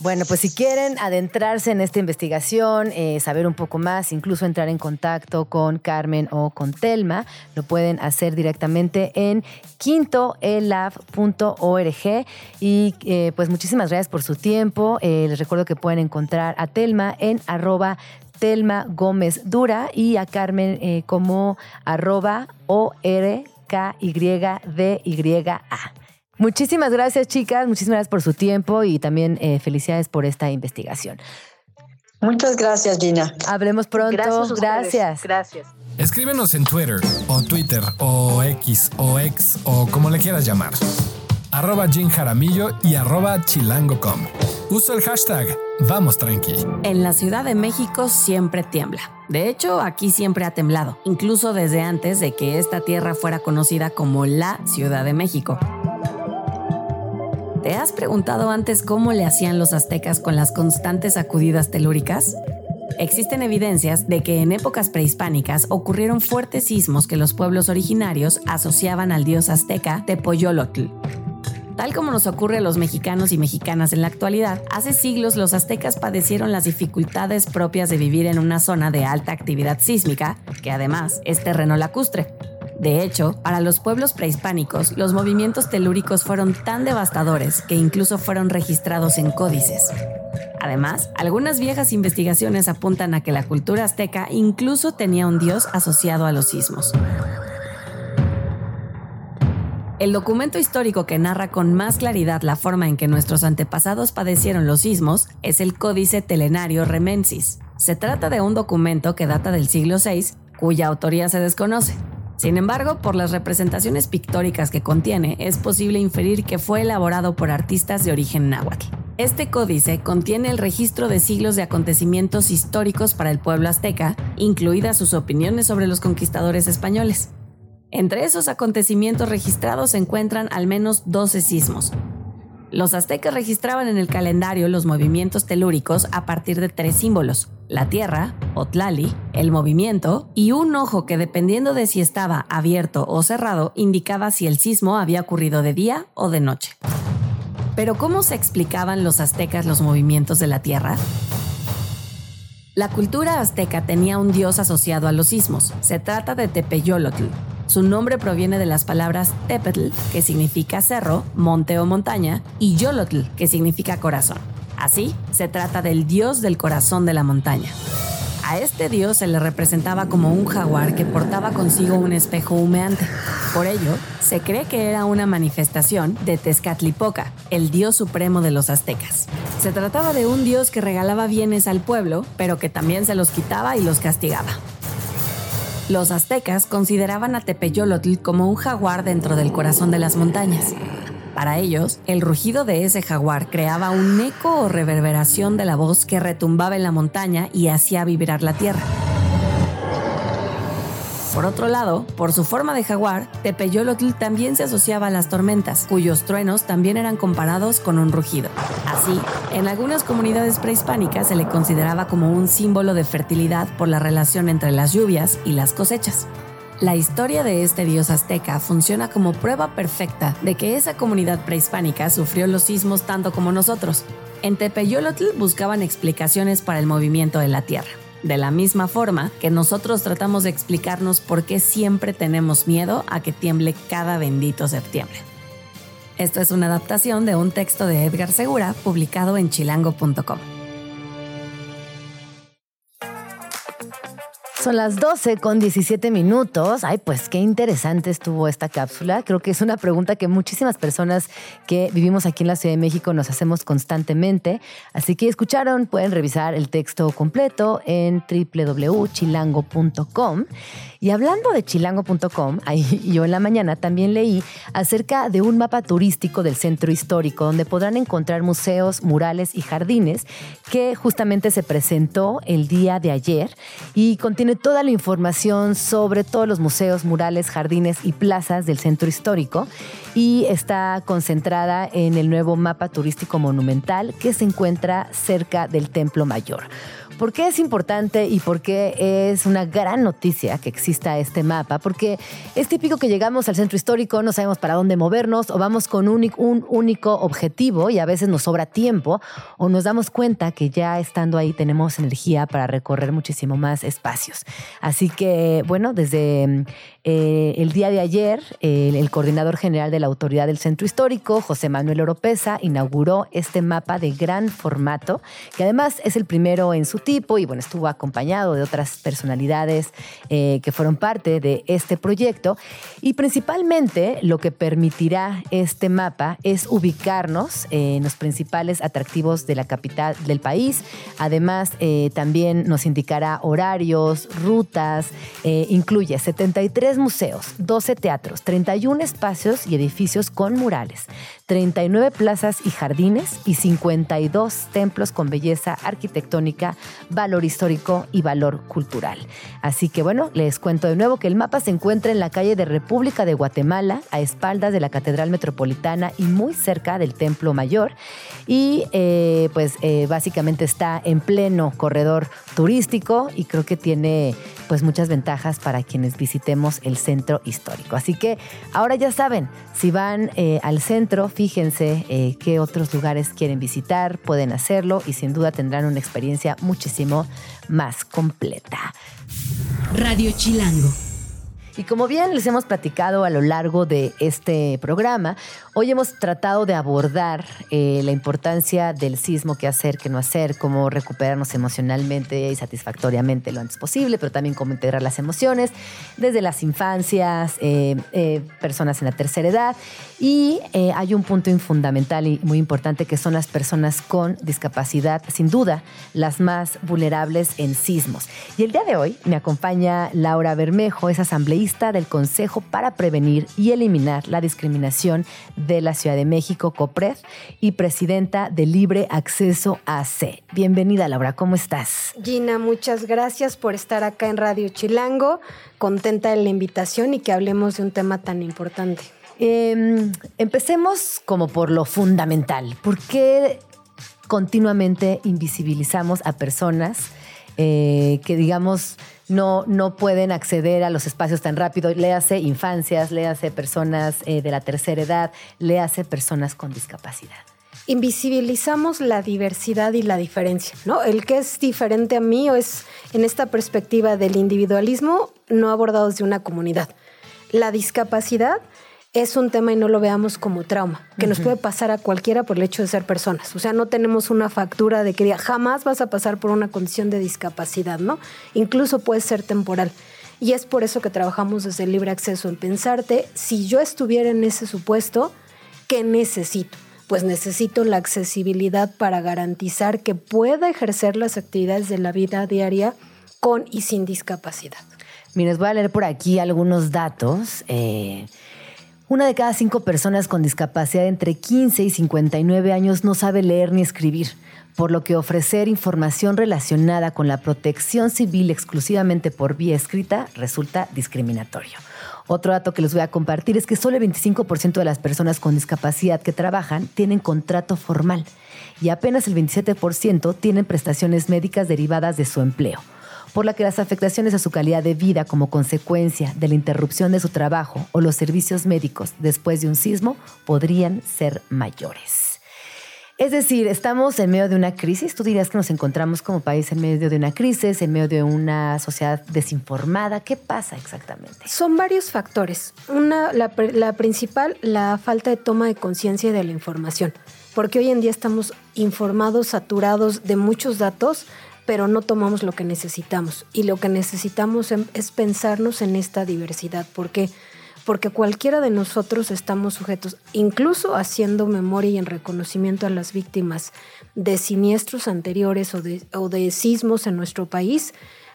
Bueno, pues si quieren adentrarse en esta investigación, eh, saber un poco más, incluso entrar en contacto con Carmen o con Telma, lo pueden hacer directamente en quintoelab.org. Y eh, pues muchísimas gracias por su tiempo. Eh, les recuerdo que pueden encontrar a Telma en arroba Telma Gómez Dura y a Carmen como arroba o r k y d y a Muchísimas gracias, chicas. Muchísimas gracias por su tiempo y también eh, felicidades por esta investigación. Muchas gracias, Gina. Hablemos pronto. Gracias. Gracias. Escríbenos en Twitter o Twitter o X o X o como le quieras llamar. Arroba Jim Jaramillo y arroba chilango.com. Usa el hashtag Vamos Tranqui. En la Ciudad de México siempre tiembla. De hecho, aquí siempre ha temblado, incluso desde antes de que esta tierra fuera conocida como la Ciudad de México. ¿Te has preguntado antes cómo le hacían los aztecas con las constantes sacudidas telúricas? Existen evidencias de que en épocas prehispánicas ocurrieron fuertes sismos que los pueblos originarios asociaban al dios azteca Tepoyolotl. Tal como nos ocurre a los mexicanos y mexicanas en la actualidad, hace siglos los aztecas padecieron las dificultades propias de vivir en una zona de alta actividad sísmica, que además es terreno lacustre. De hecho, para los pueblos prehispánicos, los movimientos telúricos fueron tan devastadores que incluso fueron registrados en códices. Además, algunas viejas investigaciones apuntan a que la cultura azteca incluso tenía un dios asociado a los sismos. El documento histórico que narra con más claridad la forma en que nuestros antepasados padecieron los sismos es el Códice Telenario Remensis. Se trata de un documento que data del siglo VI, cuya autoría se desconoce, sin embargo, por las representaciones pictóricas que contiene, es posible inferir que fue elaborado por artistas de origen náhuatl. Este códice contiene el registro de siglos de acontecimientos históricos para el pueblo azteca, incluidas sus opiniones sobre los conquistadores españoles. Entre esos acontecimientos registrados se encuentran al menos 12 sismos, los aztecas registraban en el calendario los movimientos telúricos a partir de tres símbolos, la tierra, Otlali, el movimiento y un ojo que dependiendo de si estaba abierto o cerrado indicaba si el sismo había ocurrido de día o de noche. Pero ¿cómo se explicaban los aztecas los movimientos de la tierra? La cultura azteca tenía un dios asociado a los sismos. Se trata de Tepeyolotl, su nombre proviene de las palabras Tepetl, que significa cerro, monte o montaña, y Yolotl, que significa corazón. Así, se trata del dios del corazón de la montaña. A este dios se le representaba como un jaguar que portaba consigo un espejo humeante. Por ello, se cree que era una manifestación de Tezcatlipoca, el dios supremo de los aztecas. Se trataba de un dios que regalaba bienes al pueblo, pero que también se los quitaba y los castigaba. Los aztecas consideraban a Tepeyolotl como un jaguar dentro del corazón de las montañas. Para ellos, el rugido de ese jaguar creaba un eco o reverberación de la voz que retumbaba en la montaña y hacía vibrar la tierra. Por otro lado, por su forma de jaguar, Tepeyolotl también se asociaba a las tormentas, cuyos truenos también eran comparados con un rugido. Así, en algunas comunidades prehispánicas se le consideraba como un símbolo de fertilidad por la relación entre las lluvias y las cosechas. La historia de este dios azteca funciona como prueba perfecta de que esa comunidad prehispánica sufrió los sismos tanto como nosotros. En Tepeyolotl buscaban explicaciones para el movimiento de la tierra de la misma forma que nosotros tratamos de explicarnos por qué siempre tenemos miedo a que tiemble cada bendito septiembre. Esto es una adaptación de un texto de Edgar Segura publicado en chilango.com. Son las 12 con 17 minutos. Ay, pues qué interesante estuvo esta cápsula. Creo que es una pregunta que muchísimas personas que vivimos aquí en la Ciudad de México nos hacemos constantemente. Así que escucharon, pueden revisar el texto completo en www.chilango.com. Y hablando de chilango.com, ahí yo en la mañana también leí acerca de un mapa turístico del centro histórico donde podrán encontrar museos, murales y jardines que justamente se presentó el día de ayer y contiene toda la información sobre todos los museos, murales, jardines y plazas del centro histórico y está concentrada en el nuevo mapa turístico monumental que se encuentra cerca del Templo Mayor. ¿Por qué es importante y por qué es una gran noticia que exista este mapa? Porque es típico que llegamos al centro histórico, no sabemos para dónde movernos o vamos con un, único objetivo y a veces nos sobra tiempo o nos damos cuenta que ya estando ahí tenemos energía para recorrer muchísimo más espacios. Así que, bueno, desde eh, el día de ayer, el coordinador general de la Autoridad del Centro Histórico, José Manuel Oropesa, inauguró este mapa de gran formato, que además es el primero en su tipo y bueno, estuvo acompañado de otras personalidades eh, que fueron parte de este proyecto. Y principalmente lo que permitirá este mapa es ubicarnos en los principales atractivos de la capital del país. Además, eh, también nos indicará horarios, rutas, incluye 73 museos, 12 teatros, 31 espacios y edificios con murales, 39 plazas y jardines y 52 templos con belleza arquitectónica, valor histórico y valor cultural. Así que bueno, les cuento de nuevo que el mapa se encuentra en la calle de República de Guatemala, a espaldas de la Catedral Metropolitana y muy cerca del Templo Mayor. Y eh, pues eh, básicamente está en pleno corredor turístico y creo que tiene pues muchas ventajas para quienes visitemos el centro histórico. Así que ahora ya saben, si van eh, al centro, fíjense eh, qué otros lugares quieren visitar, pueden hacerlo y sin duda tendrán una experiencia muchísimo más completa. Radio Chilango. Y como bien les hemos platicado a lo largo de este programa, hoy hemos tratado de abordar eh, la importancia del sismo, qué hacer, qué no hacer, cómo recuperarnos emocionalmente y satisfactoriamente lo antes posible, pero también cómo integrar las emociones desde las infancias, eh, eh, personas en la tercera edad. Y hay un punto fundamental y muy importante que son las personas con discapacidad, sin duda, las más vulnerables en sismos. Y el día de hoy me acompaña Laura Bermejo, es asambleísta del Consejo para Prevenir y Eliminar la Discriminación la Ciudad de México, COPRED, y presidenta de Libre Acceso AC. Bienvenida, Laura, ¿cómo estás? Gina, muchas gracias por estar acá en Radio Chilango. Contenta de la invitación y que hablemos de un tema tan importante. Em, empecemos como por lo fundamental. ¿Por qué continuamente invisibilizamos a personas eh, que, digamos, no, no pueden acceder a los espacios tan rápido. Léase infancias, léase personas eh, de la tercera edad, léase personas con discapacidad invisibilizamos la diversidad y la diferencia, ¿no? El que es diferente a mí o es en esta perspectiva del individualismo no abordado desde una comunidad. La discapacidad es un tema y no lo veamos como trauma, que nos puede pasar a cualquiera por el hecho de ser personas. O sea, no tenemos una factura de que jamás vas a pasar por una condición de discapacidad, ¿no? Incluso puede ser temporal. Y es por eso que trabajamos desde el libre acceso en pensarte, si yo estuviera en ese supuesto, ¿qué necesito? Pues necesito la accesibilidad para garantizar que pueda ejercer las actividades de la vida diaria con y sin discapacidad. Mira, les voy a leer por aquí algunos datos. Eh, Una de cada cinco personas con discapacidad entre 15 y 59 años no sabe leer ni escribir, por lo que ofrecer información relacionada con la protección civil exclusivamente por vía escrita resulta discriminatorio. Otro dato que les voy a compartir es que solo el 25% de las personas con discapacidad que trabajan tienen contrato formal y apenas el 27% tienen prestaciones médicas derivadas de su empleo por la que las afectaciones a su calidad de vida como consecuencia de la interrupción de su trabajo o los servicios médicos después de un sismo podrían ser mayores. Es decir, estamos en medio de una crisis. Tú dirías que nos encontramos como país en medio de una crisis, en medio de una sociedad desinformada. ¿Qué pasa exactamente? Son varios factores. Una, la, la principal, la falta de toma de conciencia de la información. Porque hoy en día estamos informados, saturados de muchos datos, pero no tomamos lo que necesitamos. Y lo que necesitamos em, es pensarnos en esta diversidad. ¿Por qué? Porque cualquiera de nosotros estamos sujetos, incluso haciendo memoria y en reconocimiento a las víctimas de siniestros anteriores o de, o de sismos en nuestro país,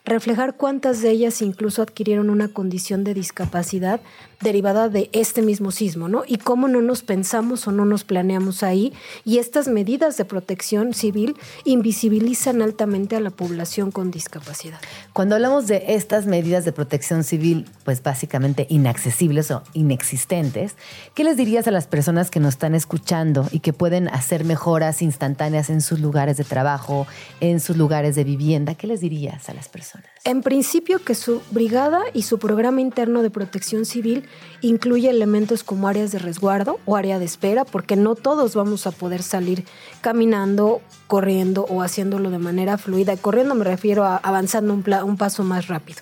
reflejar cuántas de ellas incluso adquirieron una condición de discapacidad derivada de este mismo sismo, ¿no? Y cómo no nos pensamos o no nos planeamos ahí. Y estas medidas de protección civil invisibilizan altamente a la población con discapacidad. Cuando hablamos de estas medidas de protección civil, pues básicamente inaccesibles o inexistentes, ¿qué les dirías a las personas que nos están escuchando y que pueden hacer mejoras instantáneas en sus lugares de trabajo, en sus lugares de vivienda? ¿Qué les dirías a las personas? En principio que su brigada y su programa interno de protección civil incluye elementos como áreas de resguardo o área de espera, porque no todos vamos a poder salir caminando, corriendo o haciéndolo de manera fluida. Corriendo me refiero a avanzando un, un paso más rápido.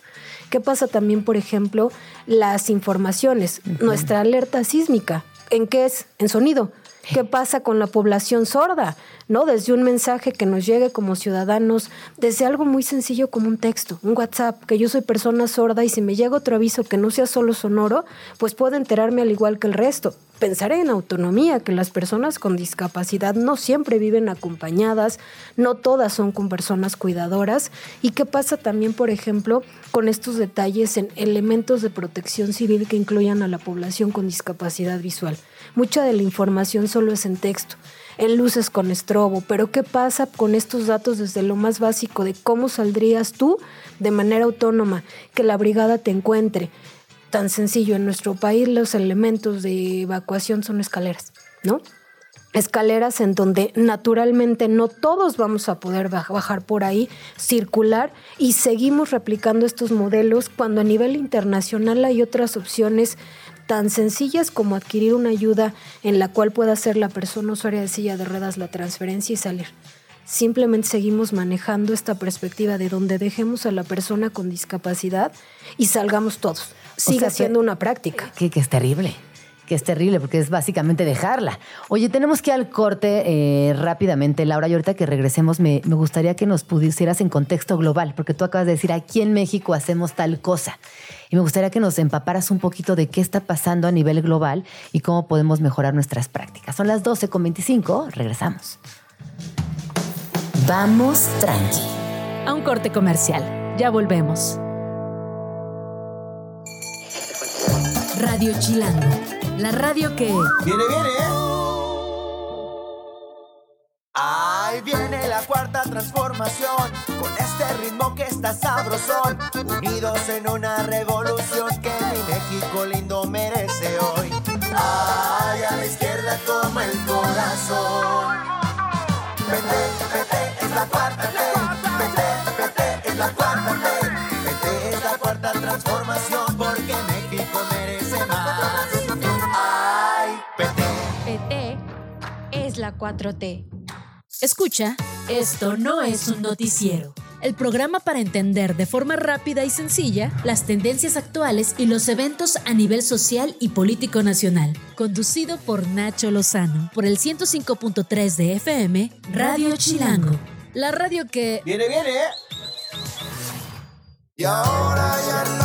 ¿Qué pasa también, por ejemplo, las informaciones? Nuestra alerta sísmica, ¿en qué es? En sonido. ¿Qué pasa con la población sorda? ¿No? Desde un mensaje que nos llegue como ciudadanos, desde algo muy sencillo como un texto, un WhatsApp, que yo soy persona sorda y si me llega otro aviso que no sea solo sonoro, pues puedo enterarme al igual que el resto. Pensaré en autonomía, que las personas con discapacidad no siempre viven acompañadas, no todas son con personas cuidadoras. ¿Y qué pasa también, por ejemplo, con estos detalles en elementos de protección civil que incluyan a la población con discapacidad visual? Mucha de la información solo es en texto, en luces con estrobo, pero ¿qué pasa con estos datos desde lo más básico de cómo saldrías tú de manera autónoma, que la brigada te encuentre? Tan sencillo, en nuestro país los elementos de evacuación son escaleras, ¿no? escaleras en donde naturalmente no todos vamos a poder bajar por ahí, circular y seguimos replicando estos modelos cuando a nivel internacional hay otras opciones tan sencillas como adquirir una ayuda en la cual pueda hacer la persona usuaria de silla de ruedas la transferencia y salir. Simplemente seguimos manejando esta perspectiva de donde dejemos a la persona con discapacidad y salgamos todos. Sigue siendo una práctica. Que, que es terrible que es terrible porque es básicamente dejarla. Oye, tenemos que ir al corte eh, rápidamente, Laura, y ahorita que regresemos me, me, gustaría que nos pusieras en contexto global, porque tú acabas de decir, aquí en México hacemos tal cosa. Y me gustaría que nos empaparas un poquito de qué está pasando a nivel global y cómo podemos mejorar nuestras prácticas. Son las 12.25, regresamos. Vamos tranqui. A un corte comercial. Ya volvemos. Radio Chilango, la radio que... Viene, viene, ¿eh? Ahí viene la cuarta transformación, con este ritmo que está sabrosón, unidos en una revolución que mi México lindo merece hoy. Ay, a la izquierda toma el corazón. Vete, vete, es la cuarta T. Vete, vete, es la cuarta T. Vete, es la cuarta transformación, porque México 4T. Escucha, esto no es un noticiero. El programa para entender de forma rápida y sencilla las tendencias actuales y los eventos a nivel social y político nacional. Conducido por Nacho Lozano, por el 105.3 de FM, Radio Chilango. La radio que... Viene, viene, ¿eh? Y ahora ya nada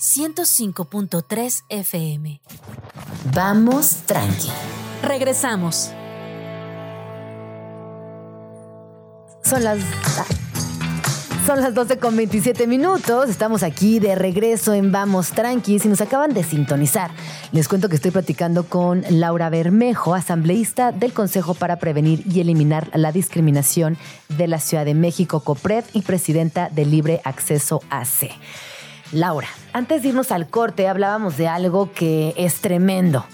105.3 FM. Vamos tranqui. Regresamos. Son las. Son las 12 con 27 minutos. Estamos aquí de regreso en Vamos Tranqui. Si nos acaban de sintonizar, les cuento que estoy platicando con Laura Bermejo, asambleísta del Consejo para Prevenir y Eliminar la Discriminación de la Ciudad de México, COPRED, y presidenta de Libre Acceso AC. Laura, antes de irnos al corte, hablábamos de algo que es tremendo.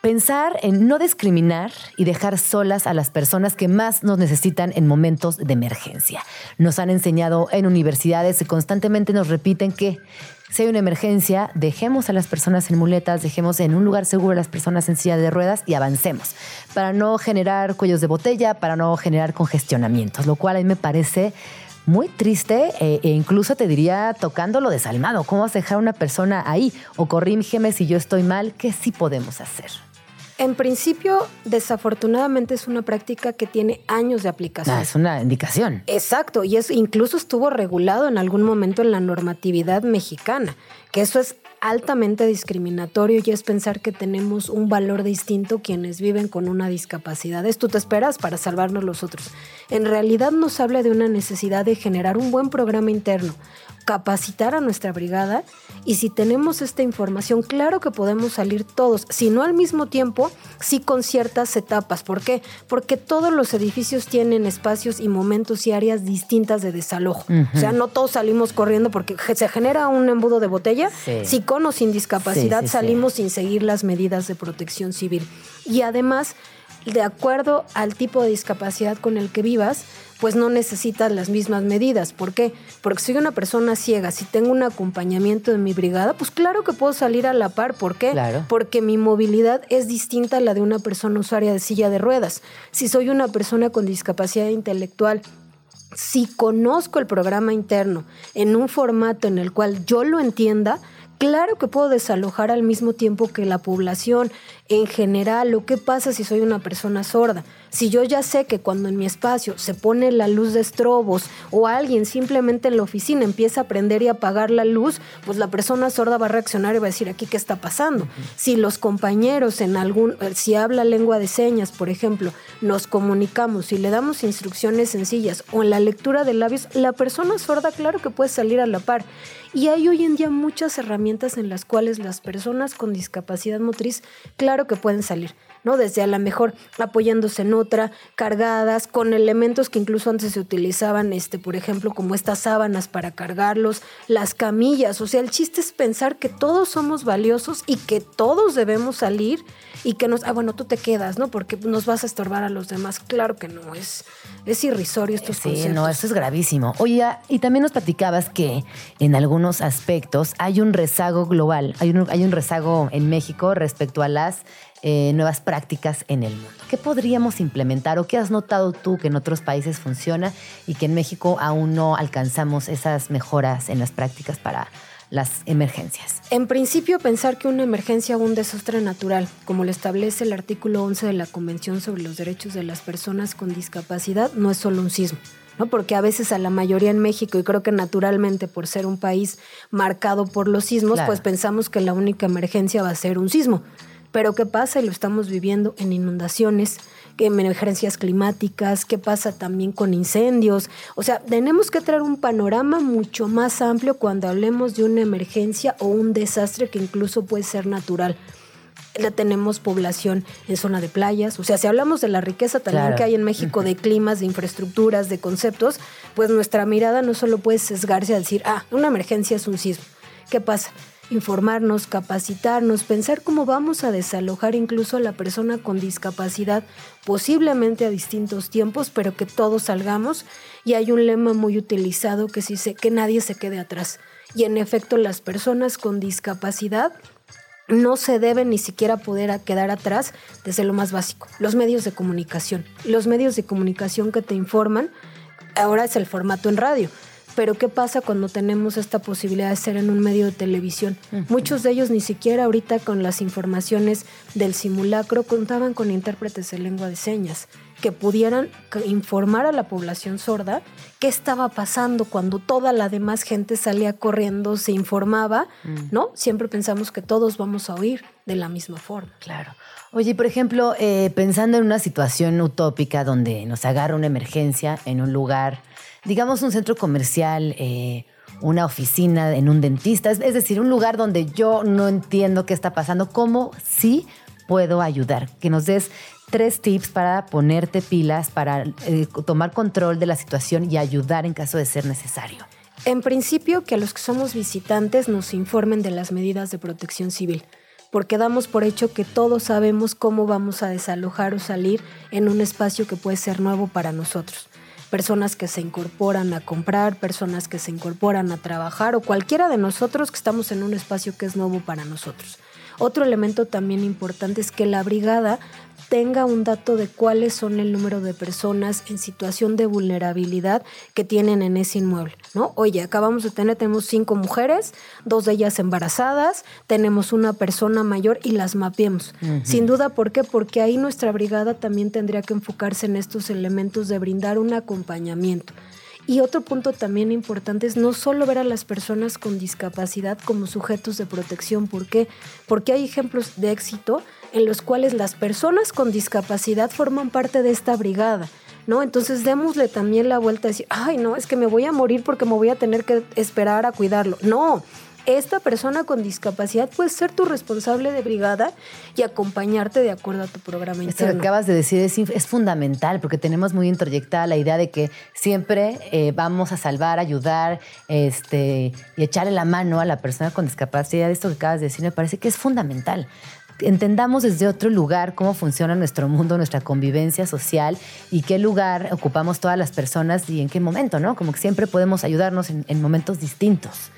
Pensar en no discriminar y dejar solas a las personas que más nos necesitan en momentos de emergencia. Nos han enseñado en universidades y constantemente nos repiten que si hay una emergencia, dejemos a las personas en muletas, dejemos en un lugar seguro a las personas en silla de ruedas y avancemos para no generar cuellos de botella, para no generar congestionamientos, lo cual a mí me parece muy triste eh, e incluso te diría tocándolo desalmado. ¿Cómo vas a dejar a una persona ahí? O corrígeme si yo estoy mal, ¿qué sí podemos hacer? En principio, desafortunadamente es una práctica que tiene años de aplicación. Ah, es una indicación. Exacto, y eso incluso estuvo regulado en algún momento en la normatividad mexicana, que eso es altamente discriminatorio y es pensar que tenemos un valor distinto quienes viven con una discapacidad. Esto te esperas para salvarnos los otros. En realidad nos habla de una necesidad de generar un buen programa interno, capacitar a nuestra brigada y si tenemos esta información, claro que podemos salir todos, si no al mismo tiempo, sí con ciertas etapas. ¿Por qué? Porque todos los edificios tienen espacios y momentos y áreas distintas de desalojo. O sea, no todos salimos corriendo porque se genera un embudo de botella. Si con o sin discapacidad salimos sin seguir las medidas de protección civil. Y además, de acuerdo al tipo de discapacidad con el que vivas, pues no necesitas las mismas medidas. ¿Por qué? Porque soy una persona ciega, si tengo un acompañamiento de mi brigada, pues claro que puedo salir a la par. ¿Por qué? Porque mi movilidad es distinta a la de una persona usuaria de silla de ruedas. Si soy una persona con discapacidad intelectual, si conozco el programa interno en un formato en el cual yo lo entienda, Claro que puedo desalojar al mismo tiempo que la población en general. ¿O qué pasa si soy una persona sorda? Si yo ya sé que cuando en mi espacio se pone la luz de estrobos o alguien simplemente en la oficina empieza a prender y apagar la luz, pues la persona sorda va a reaccionar y va a decir aquí qué está pasando. Si los compañeros en algún, eh, si habla lengua de señas, por ejemplo, nos comunicamos y le damos instrucciones sencillas o en la lectura de labios, la persona sorda claro que puede salir a la par. Y hay hoy en día muchas herramientas en las cuales las personas con discapacidad motriz, claro que pueden salir. ¿No? Desde a lo mejor apoyándose en otra, cargadas, con elementos que incluso antes se utilizaban, este, por ejemplo, como estas sábanas para cargarlos, las camillas. O sea, el chiste es pensar que todos somos valiosos y que todos debemos salir y que nos, ah, bueno, tú te quedas, ¿no? Porque nos vas a estorbar a los demás. Claro que no, es, es irrisorio estos Sí, no, esto es gravísimo. Oye, y también nos platicabas que en algunos aspectos hay un rezago global, hay un, hay un rezago en México respecto a las eh, nuevas prácticas en el mundo. ¿Qué podríamos implementar o qué has notado tú que en otros países funciona y que en México aún no alcanzamos esas mejoras en las prácticas para las emergencias? En principio, pensar que una emergencia o un desastre natural, como lo establece el artículo 11 de la Convención sobre los Derechos de las Personas con Discapacidad, no es solo un sismo. ¿no? Porque a veces a la mayoría en México, y creo que naturalmente por ser un país marcado por los sismos, pues pensamos que la única emergencia va a ser un sismo. Pero ¿qué pasa? Y lo estamos viviendo en inundaciones, en emergencias climáticas, qué pasa también con incendios. O sea, tenemos que traer un panorama mucho más amplio cuando hablemos de una emergencia o un desastre que incluso puede ser natural. Ya tenemos población en zona de playas. O sea, si hablamos de la riqueza también que hay en México de climas, de infraestructuras, de conceptos, pues nuestra mirada no solo puede sesgarse a decir, ah, una emergencia es un sismo. ¿Qué pasa? Informarnos, capacitarnos, pensar cómo vamos a desalojar incluso a la persona con discapacidad, posiblemente a distintos tiempos, pero que todos salgamos. Y hay un lema muy utilizado que dice que nadie se quede atrás. Y en efecto, las personas con discapacidad no se deben ni siquiera poder quedar atrás desde lo más básico, los medios de comunicación. Los medios de comunicación que te informan, ahora es el formato en radio, pero ¿qué pasa cuando tenemos esta posibilidad de ser en un medio de televisión? Muchos de ellos ni siquiera ahorita con las informaciones del simulacro contaban con intérpretes de lengua de señas que pudieran informar a la población sorda qué estaba pasando cuando toda la demás gente salía corriendo, se informaba, mm. ¿no? Siempre pensamos que todos vamos a oír de la misma forma. Claro. Oye, por ejemplo, eh, pensando en una situación utópica donde nos agarra una emergencia en un lugar digamos, un centro comercial, eh, una oficina en un dentista, es, decir, un lugar donde yo no entiendo qué está pasando, ¿cómo sí puedo ayudar? Que nos des tres tips para ponerte pilas, para eh, tomar control de la situación y ayudar en caso de ser necesario. En principio, que a los que somos visitantes nos informen de las medidas de protección civil, porque damos por hecho que todos sabemos cómo vamos a desalojar o salir en un espacio que puede ser nuevo para nosotros personas que se incorporan a comprar, personas que se incorporan a trabajar o cualquiera de nosotros que estamos en un espacio que es nuevo para nosotros. Otro elemento también importante es que la brigada tenga un dato de cuáles son el número de personas en situación de vulnerabilidad que tienen en ese inmueble, ¿no? Oye, acabamos de tener, tenemos cinco mujeres, dos de ellas embarazadas, tenemos una persona mayor y las mapeamos. Sin duda, ¿por qué? Porque ahí nuestra brigada también tendría que enfocarse en estos elementos de brindar un acompañamiento. Y otro punto también importante es no solo ver a las personas con discapacidad como sujetos de protección. ¿Por qué? Porque hay ejemplos de éxito en los cuales las personas con discapacidad forman parte de esta brigada. ¿No? Entonces démosle también la vuelta a decir, ay, no, es que me voy a morir porque me voy a tener que esperar a cuidarlo. No, esta persona con discapacidad puede ser tu responsable de brigada y acompañarte de acuerdo a tu programa interno. Esto que acabas de decir es, fundamental porque tenemos muy introyectada la idea de que siempre eh, vamos a salvar, ayudar este, y echarle la mano a la persona con discapacidad. Esto que acabas de decir me parece que es fundamental entendamos desde otro lugar cómo funciona nuestro mundo, nuestra convivencia social y qué lugar ocupamos todas las personas y en qué momento, ¿no? Como que siempre podemos ayudarnos en momentos distintos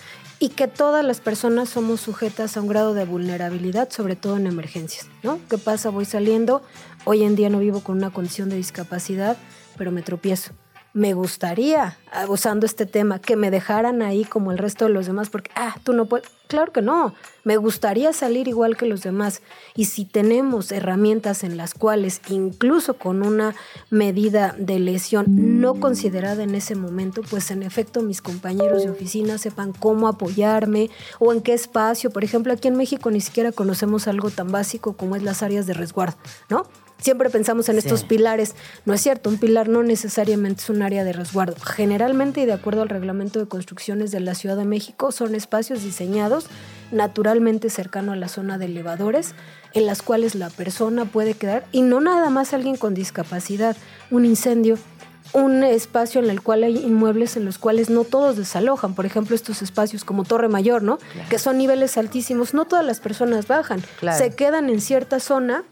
y que todas las personas somos sujetas a un grado de vulnerabilidad, sobre todo en emergencias, ¿no? ¿Qué pasa? Voy saliendo, hoy en día no vivo con una condición de discapacidad, pero me tropiezo me gustaría, ah, usando este tema, que me dejaran ahí como el resto de los demás, porque, ah, tú no puedes. Claro que no, me gustaría salir igual que los demás. Y si tenemos herramientas en las cuales, incluso con una medida de lesión no considerada en ese momento, pues en efecto mis compañeros de oficina sepan cómo apoyarme o en qué espacio. Por ejemplo, aquí en México ni siquiera conocemos algo tan básico como es las áreas de resguardo, ¿no? Siempre pensamos en estos pilares. No es cierto, un pilar no necesariamente es un área de resguardo. Generalmente, y de acuerdo al reglamento de construcciones de la Ciudad de México, son espacios diseñados naturalmente cercano a la zona de elevadores, en las cuales la persona puede quedar, y no nada más alguien con discapacidad, un incendio, un espacio en el cual hay inmuebles en los cuales no todos desalojan. Por ejemplo, estos espacios como Torre Mayor, ¿no? Que son niveles altísimos. No todas las personas bajan. Se quedan en cierta zona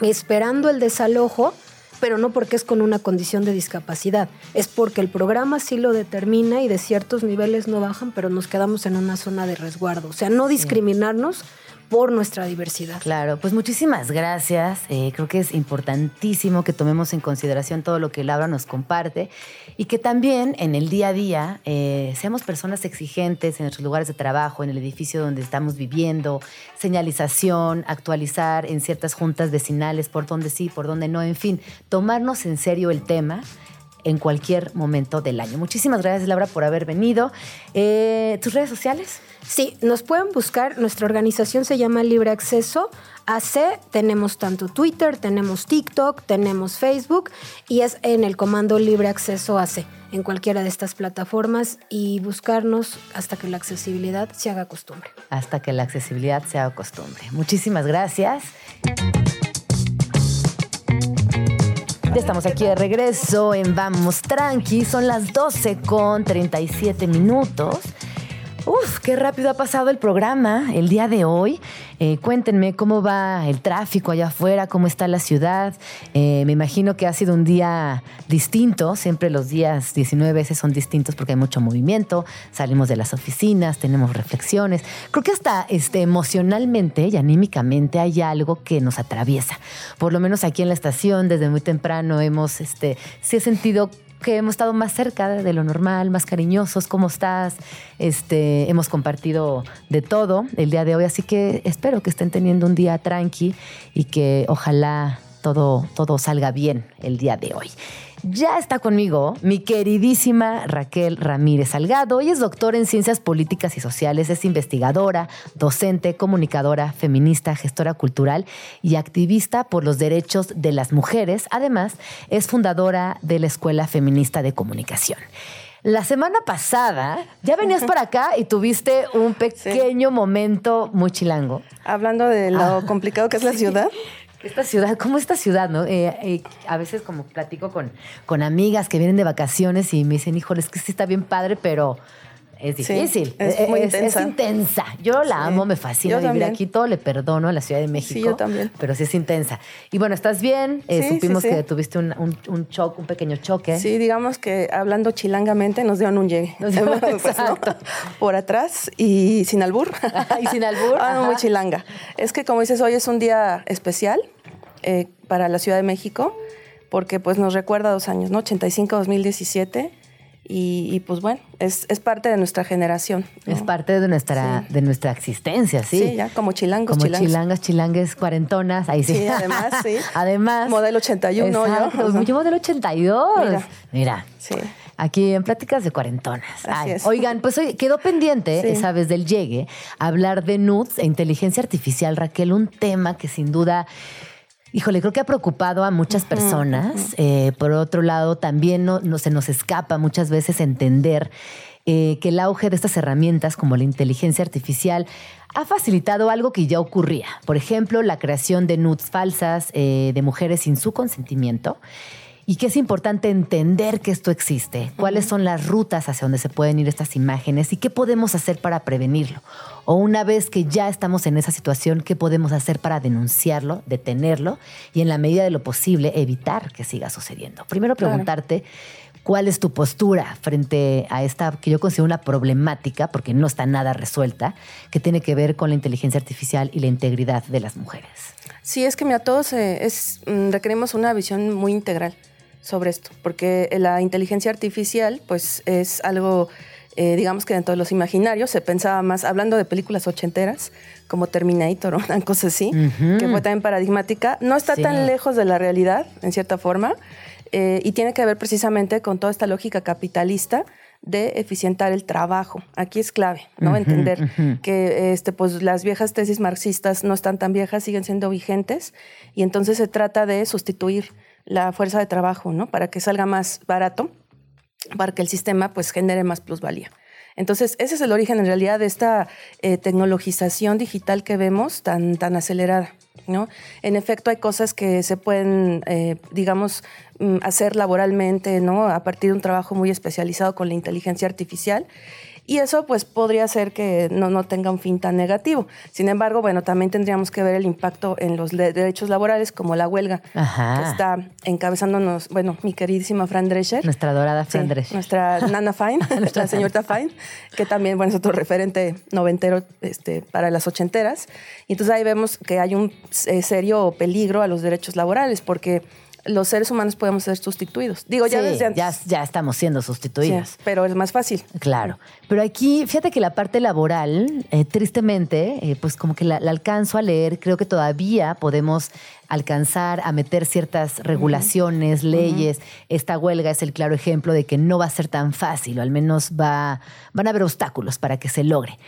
esperando el desalojo, pero no porque es con una condición de discapacidad, es porque el programa sí lo determina y de ciertos niveles no bajan, pero nos quedamos en una zona de resguardo. O sea, no discriminarnos por nuestra diversidad. Claro, pues muchísimas gracias. Eh, creo que es importantísimo que tomemos en consideración todo lo que Laura nos comparte y que también en el día a día eh, seamos personas exigentes en nuestros lugares de trabajo, en el edificio donde estamos viviendo, señalización, actualizar en ciertas juntas vecinales por donde sí, por donde no, en fin, tomarnos en serio el tema en cualquier momento del año. Muchísimas gracias, Laura, por haber venido. Eh, ¿Tus redes sociales? Sí, nos pueden buscar. Nuestra organización se llama Libre Acceso AC. Tenemos tanto Twitter, tenemos TikTok, tenemos Facebook y es en el comando Libre Acceso AC en cualquiera de estas plataformas y buscarnos hasta que la accesibilidad se haga costumbre. Hasta que la accesibilidad se haga costumbre. Muchísimas gracias. Ya estamos aquí de regreso en Vamos Tranqui. Son las 12 con 37 minutos. Uf, qué rápido ha pasado el programa el día de hoy. Eh, cuéntenme cómo va el tráfico allá afuera, cómo está la ciudad. Eh, me imagino que ha sido un día distinto. Siempre los días 19 veces son distintos porque hay mucho movimiento. Salimos de las oficinas, tenemos reflexiones. Creo que hasta este, emocionalmente y anímicamente hay algo que nos atraviesa. Por lo menos aquí en la estación, desde muy temprano, hemos, este, sí he sentido que hemos estado más cerca de lo normal, más cariñosos, ¿cómo estás? Este, hemos compartido de todo el día de hoy, así que espero que estén teniendo un día tranqui y que ojalá todo, todo salga bien el día de hoy. Ya está conmigo mi queridísima Raquel Ramírez Salgado. Ella es doctora en Ciencias Políticas y Sociales, es investigadora, docente, comunicadora, feminista, gestora cultural y activista por los derechos de las mujeres. Además, es fundadora de la Escuela Feminista de Comunicación. La semana pasada ya venías para acá y tuviste un pequeño momento muy chilango. Hablando de lo Ah, complicado que es la ciudad. Esta ciudad, ¿cómo esta ciudad, no? Eh, eh, a veces como platico con, con amigas que vienen de vacaciones y me dicen, híjole, es que sí está bien padre, pero es Sí, difícil. es Eh, muy es, intensa. es intensa. Yo la Sí. amo, me fascina Yo vivir también. aquí, todo le perdono a la Ciudad de México. yo también. Pero sí es intensa. Y bueno, ¿estás bien? Eh, Sí, sí, supimos sí. que tuviste un, un, un choque, un pequeño choque. Sí, digamos que hablando chilangamente nos dieron un llegue. Nos dieron- Pues. Por atrás y sin albur. y sin albur. Ah, muy chilanga. Es que como dices, hoy es un día especial eh, para la Ciudad de México porque pues nos recuerda dos años, ¿no? 85-2017 y, y, pues bueno, es, es parte de nuestra generación. ¿no? Es parte de nuestra, de nuestra existencia, sí. Sí, ya como chilangos, Como chilangos. chilangas, chilangues, cuarentonas, ahí sí. Sí, además, sí. además. Modelo 81 yo. Exacto, Ajá. yo modelo 82. Mira. Mira. Sí. Aquí en Pláticas de Cuarentonas. Así Ay, es. Oigan, pues hoy quedó pendiente, Sí. esa vez del llegue, hablar de nudes e inteligencia artificial, Raquel, un tema que sin duda Híjole, creo que ha preocupado a muchas personas. Eh, por otro lado, también no, no se nos escapa muchas veces entender eh, que el auge de estas herramientas como la inteligencia artificial ha facilitado algo que ya ocurría. Por ejemplo, la creación de nudes falsas eh, de mujeres sin su consentimiento. Y que es importante entender que esto existe, cuáles son las rutas hacia donde se pueden ir estas imágenes y qué podemos hacer para prevenirlo. O una vez que ya estamos en esa situación, qué podemos hacer para denunciarlo, detenerlo y en la medida de lo posible evitar que siga sucediendo. Primero Claro. preguntarte cuál es tu postura frente a esta que yo considero una problemática, porque no está nada resuelta, que tiene que ver con la inteligencia artificial y la integridad de las mujeres. Sí, es que mira, todos eh, es, mm, requerimos una visión muy integral sobre esto, porque la inteligencia artificial, pues, es algo, eh, digamos que dentro de los imaginarios se pensaba más, hablando de películas ochenteras, como Terminator o una cosa así, Ujú. que fue también paradigmática, no está Sí. tan lejos de la realidad, en cierta forma, eh, y tiene que ver precisamente con toda esta lógica capitalista de eficientar el trabajo. Aquí es clave, ¿no? Entender ujú. que este, pues, las viejas tesis marxistas no están tan viejas, siguen siendo vigentes, y entonces se trata de sustituir la fuerza de trabajo, ¿no? Para que salga más barato, para que el sistema pues genere más plusvalía. Entonces, ese es el origen en realidad de esta eh, tecnologización digital que vemos tan, tan acelerada. ¿no? En efecto, hay cosas que se pueden, eh, digamos, mm, hacer laboralmente ¿no? a partir de un trabajo muy especializado con la inteligencia artificial. Y eso pues podría ser que no, no tenga un fin tan negativo. Sin embargo, bueno, también tendríamos que ver el impacto en los derechos laborales como la huelga Ajá. que está encabezándonos, bueno, mi queridísima Fran Drescher. Nuestra dorada Sí, Fran Drescher. Nuestra Nana Fine, la señorita Fine, que también, bueno, es otro referente noventero este, para las ochenteras. Y entonces ahí vemos que hay un eh, serio peligro a los derechos laborales, porque los seres humanos podemos ser sustituidos. Digo, ya desde antes. ya, ya estamos siendo sustituidos. Sí, pero es más fácil. Claro. Pero aquí, fíjate que la parte laboral, eh, tristemente, eh, pues como que la, la alcanzo a leer, creo que todavía podemos alcanzar a meter ciertas regulaciones, leyes. Esta huelga es el claro ejemplo de que no va a ser tan fácil, o al menos va, van a haber obstáculos para que se logre.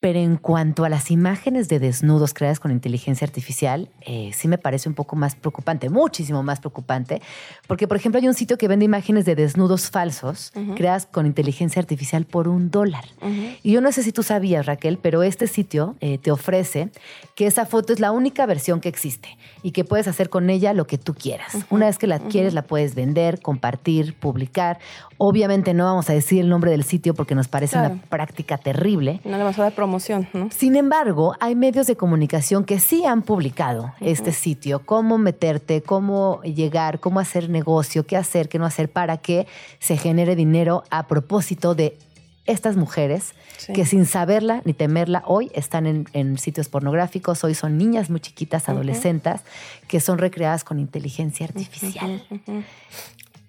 Pero en cuanto a las imágenes de desnudos creadas con inteligencia artificial, eh, sí me parece un poco más preocupante, muchísimo más preocupante, porque por ejemplo hay un sitio que vende imágenes de desnudos falsos creadas con inteligencia artificial por un dólar. Y yo no sé si tú sabías, Raquel, pero este sitio eh, te ofrece que esa foto es la única versión que existe y que puedes hacer con ella lo que tú quieras. Una vez que la adquieres, la puedes vender, compartir, publicar. Obviamente no vamos a decir el nombre del sitio porque nos parece una práctica terrible. No le vamos a dar promoción, ¿no? Sin embargo, hay medios de comunicación que sí han publicado este sitio, cómo meterte, cómo llegar, cómo hacer negocio, qué hacer, qué no hacer para que se genere dinero a propósito de estas mujeres que sin saberla ni temerla hoy están en, sitios pornográficos, hoy son niñas muy chiquitas, adolescentes, que son recreadas con inteligencia artificial.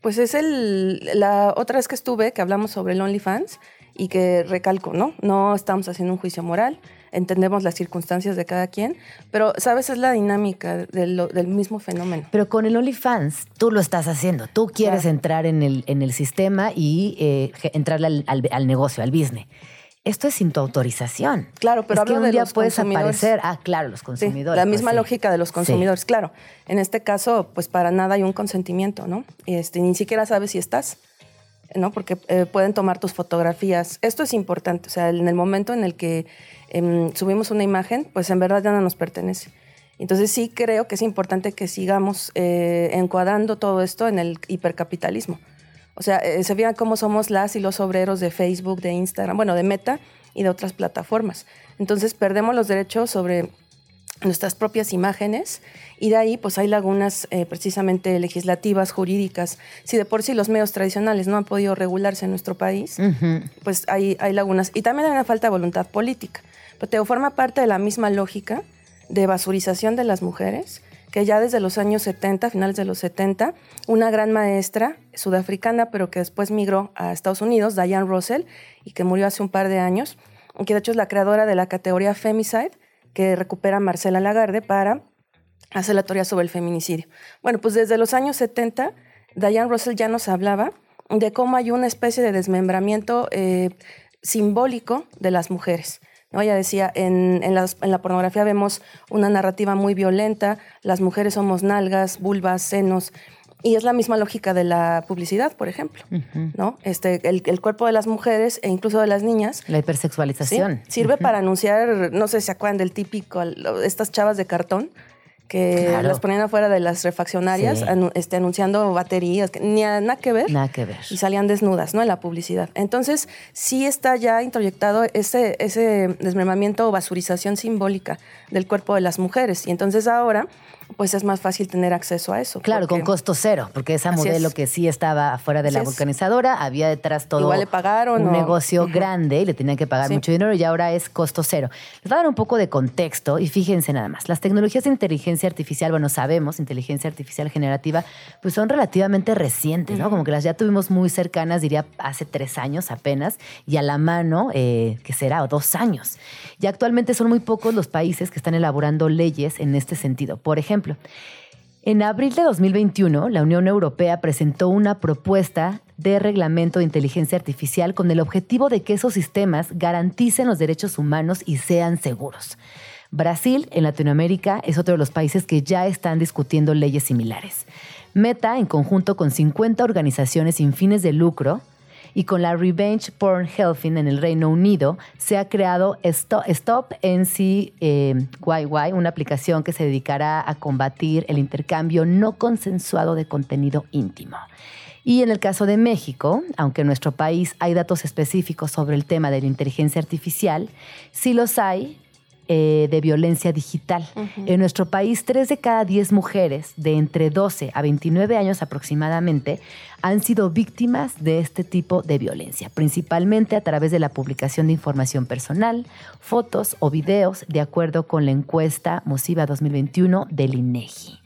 Pues es el, la otra vez que estuve, que hablamos sobre el OnlyFans y que recalco, ¿no? No estamos haciendo un juicio moral, entendemos las circunstancias de cada quien, pero, ¿sabes? Es la dinámica del, mismo fenómeno. Pero con el OnlyFans, tú lo estás haciendo. Tú quieres entrar en el, en el sistema y eh, entrar al, al, negocio, al business. Esto es sin tu autorización. Claro, pero es que un de día los puedes aparecer. Ah, claro, los consumidores. la misma pues lógica de los consumidores, claro. En este caso, pues para nada hay un consentimiento, ¿no? Este, ni siquiera sabes si estás. ¿no? Porque eh, pueden tomar tus fotografías. Esto es importante, o sea, en el momento en el que em, subimos una imagen, pues en verdad ya no nos pertenece. Entonces sí creo que es importante que sigamos eh, encuadrando todo esto en el hipercapitalismo. O sea, eh, se vean cómo somos las y los obreros de Facebook, de Instagram, bueno, de Meta y de otras plataformas. Entonces perdemos los derechos sobre nuestras propias imágenes y de ahí pues hay lagunas eh, precisamente legislativas, jurídicas. Si de por sí los medios tradicionales no han podido regularse en nuestro país, pues hay, hay lagunas. Y también hay una falta de voluntad política. Pero forma parte de la misma lógica de basurización de las mujeres, que ya desde los años 70, finales de los 70, una gran maestra sudafricana, pero que después migró a Estados Unidos, Diane Russell, y que murió hace un par de años, que de hecho es la creadora de la categoría Femicide, que recupera Marcela Lagarde para hacer la teoría sobre el feminicidio. Bueno, pues desde los años 70, Diane Russell ya nos hablaba de cómo hay una especie de desmembramiento eh, simbólico de las mujeres. ¿No? Ella decía, en, en, la pornografía vemos una narrativa muy violenta, las mujeres somos nalgas, vulvas, senos, y es la misma lógica de la publicidad, por ejemplo, ¿no? Este, el, cuerpo de las mujeres e incluso de las niñas. La hipersexualización. Sirve para anunciar, no sé si se acuerdan del típico, estas chavas de cartón que las ponían afuera de las refaccionarias este, anunciando baterías, que ni nada que ver. Nada que ver. Y salían desnudas, ¿no? En la publicidad. Entonces, sí está ya introyectado ese, ese desmembramiento o basurización simbólica del cuerpo de las mujeres. Y entonces ahora pues es más fácil tener acceso a eso. Claro, con costo cero, porque esa modelo que sí estaba fuera de la vulcanizadora, había detrás todo Igual le pagaron, un negocio grande y le tenían que pagar mucho dinero y ahora es costo cero. Les voy a dar un poco de contexto y fíjense nada más. Las tecnologías de inteligencia artificial, bueno, sabemos, inteligencia artificial generativa, pues son relativamente recientes, ¿no? Como que las ya tuvimos muy cercanas, diría, hace tres años apenas, y a la mano, eh, que será, o dos años. Y actualmente son muy pocos los países que están elaborando leyes en este sentido. Por ejemplo, en abril de 2021, la Unión Europea presentó una propuesta de reglamento de inteligencia artificial con el objetivo de que esos sistemas garanticen los derechos humanos y sean seguros. Brasil, en Latinoamérica, es otro de los países que ya están discutiendo leyes similares. Meta, en conjunto con 50 organizaciones sin fines de lucro, y con la Revenge Porn Helping en el Reino Unido se ha creado Stop, NCYY, eh, una aplicación que se dedicará a combatir el intercambio no consensuado de contenido íntimo. Y en el caso de México, aunque en nuestro país hay datos específicos sobre el tema de la inteligencia artificial, sí los hay eh, de violencia digital. En nuestro país, tres de cada diez mujeres de entre 12 a 29 años aproximadamente han sido víctimas de este tipo de violencia, principalmente a través de la publicación de información personal, fotos o videos, de acuerdo con la encuesta Mosiva 2021 del INEGI.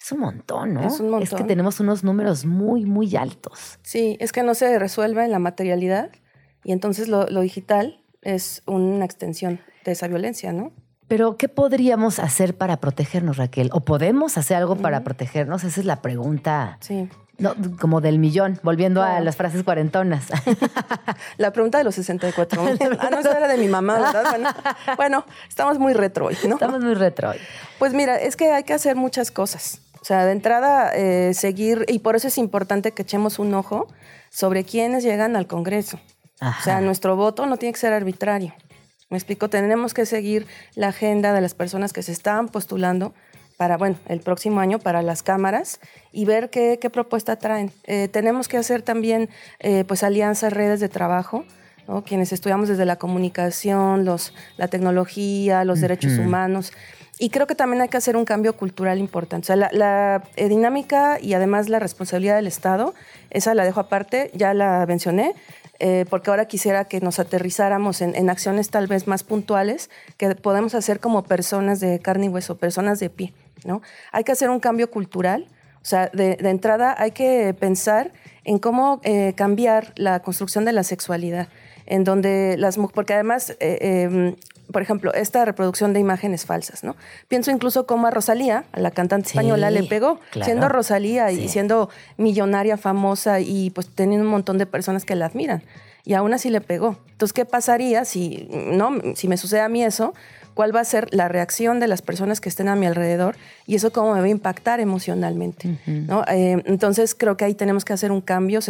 Es un montón, ¿no? Es un montón. Es que tenemos unos números muy, muy altos. Sí, es que no se resuelve en la materialidad y entonces lo digital es una extensión de esa violencia, ¿no? Pero, ¿qué podríamos hacer para protegernos, Raquel? ¿O podemos hacer algo para protegernos? Esa es la pregunta No, como del millón, volviendo a las frases cuarentonas. La pregunta de los 64 mil. ah, no, esa era de mi mamá, ¿verdad? Bueno, bueno, estamos muy retro hoy, ¿no? Estamos muy retro hoy. Pues mira, es que hay que hacer muchas cosas. O sea, de entrada, eh, seguir, y por eso es importante que echemos un ojo sobre quiénes llegan al Congreso. O sea, nuestro voto no tiene que ser arbitrario. Me explico, tenemos que seguir la agenda de las personas que se están postulando para, bueno, el próximo año para las cámaras y ver qué, qué propuesta traen. Eh, tenemos que hacer también, eh, pues, alianzas, redes de trabajo, ¿no? quienes estudiamos desde la comunicación, los, la tecnología, los derechos humanos. Y creo que también hay que hacer un cambio cultural importante. O sea, la, la eh, dinámica y además la responsabilidad del Estado, esa la dejo aparte, ya la mencioné, eh, porque ahora quisiera que nos aterrizáramos en, en, acciones tal vez más puntuales que podemos hacer como personas de carne y hueso, personas de pie. ¿no? Hay que hacer un cambio cultural, o sea, de, de entrada hay que pensar en cómo eh, cambiar la construcción de la sexualidad, en donde las porque además, eh, eh, por ejemplo, esta reproducción de imágenes falsas, ¿no? Pienso incluso cómo a Rosalía, a la cantante Sí, española, le pegó, claro. siendo Rosalía y siendo millonaria, famosa y pues teniendo un montón de personas que la admiran. Y aún así le pegó. Entonces, ¿qué pasaría si, no, si me sucede a mí eso? ¿Cuál va a ser la reacción de las personas que estén a mi alrededor? Y eso cómo me va a impactar emocionalmente. ¿no? Eh, entonces, creo que ahí tenemos que hacer un cambio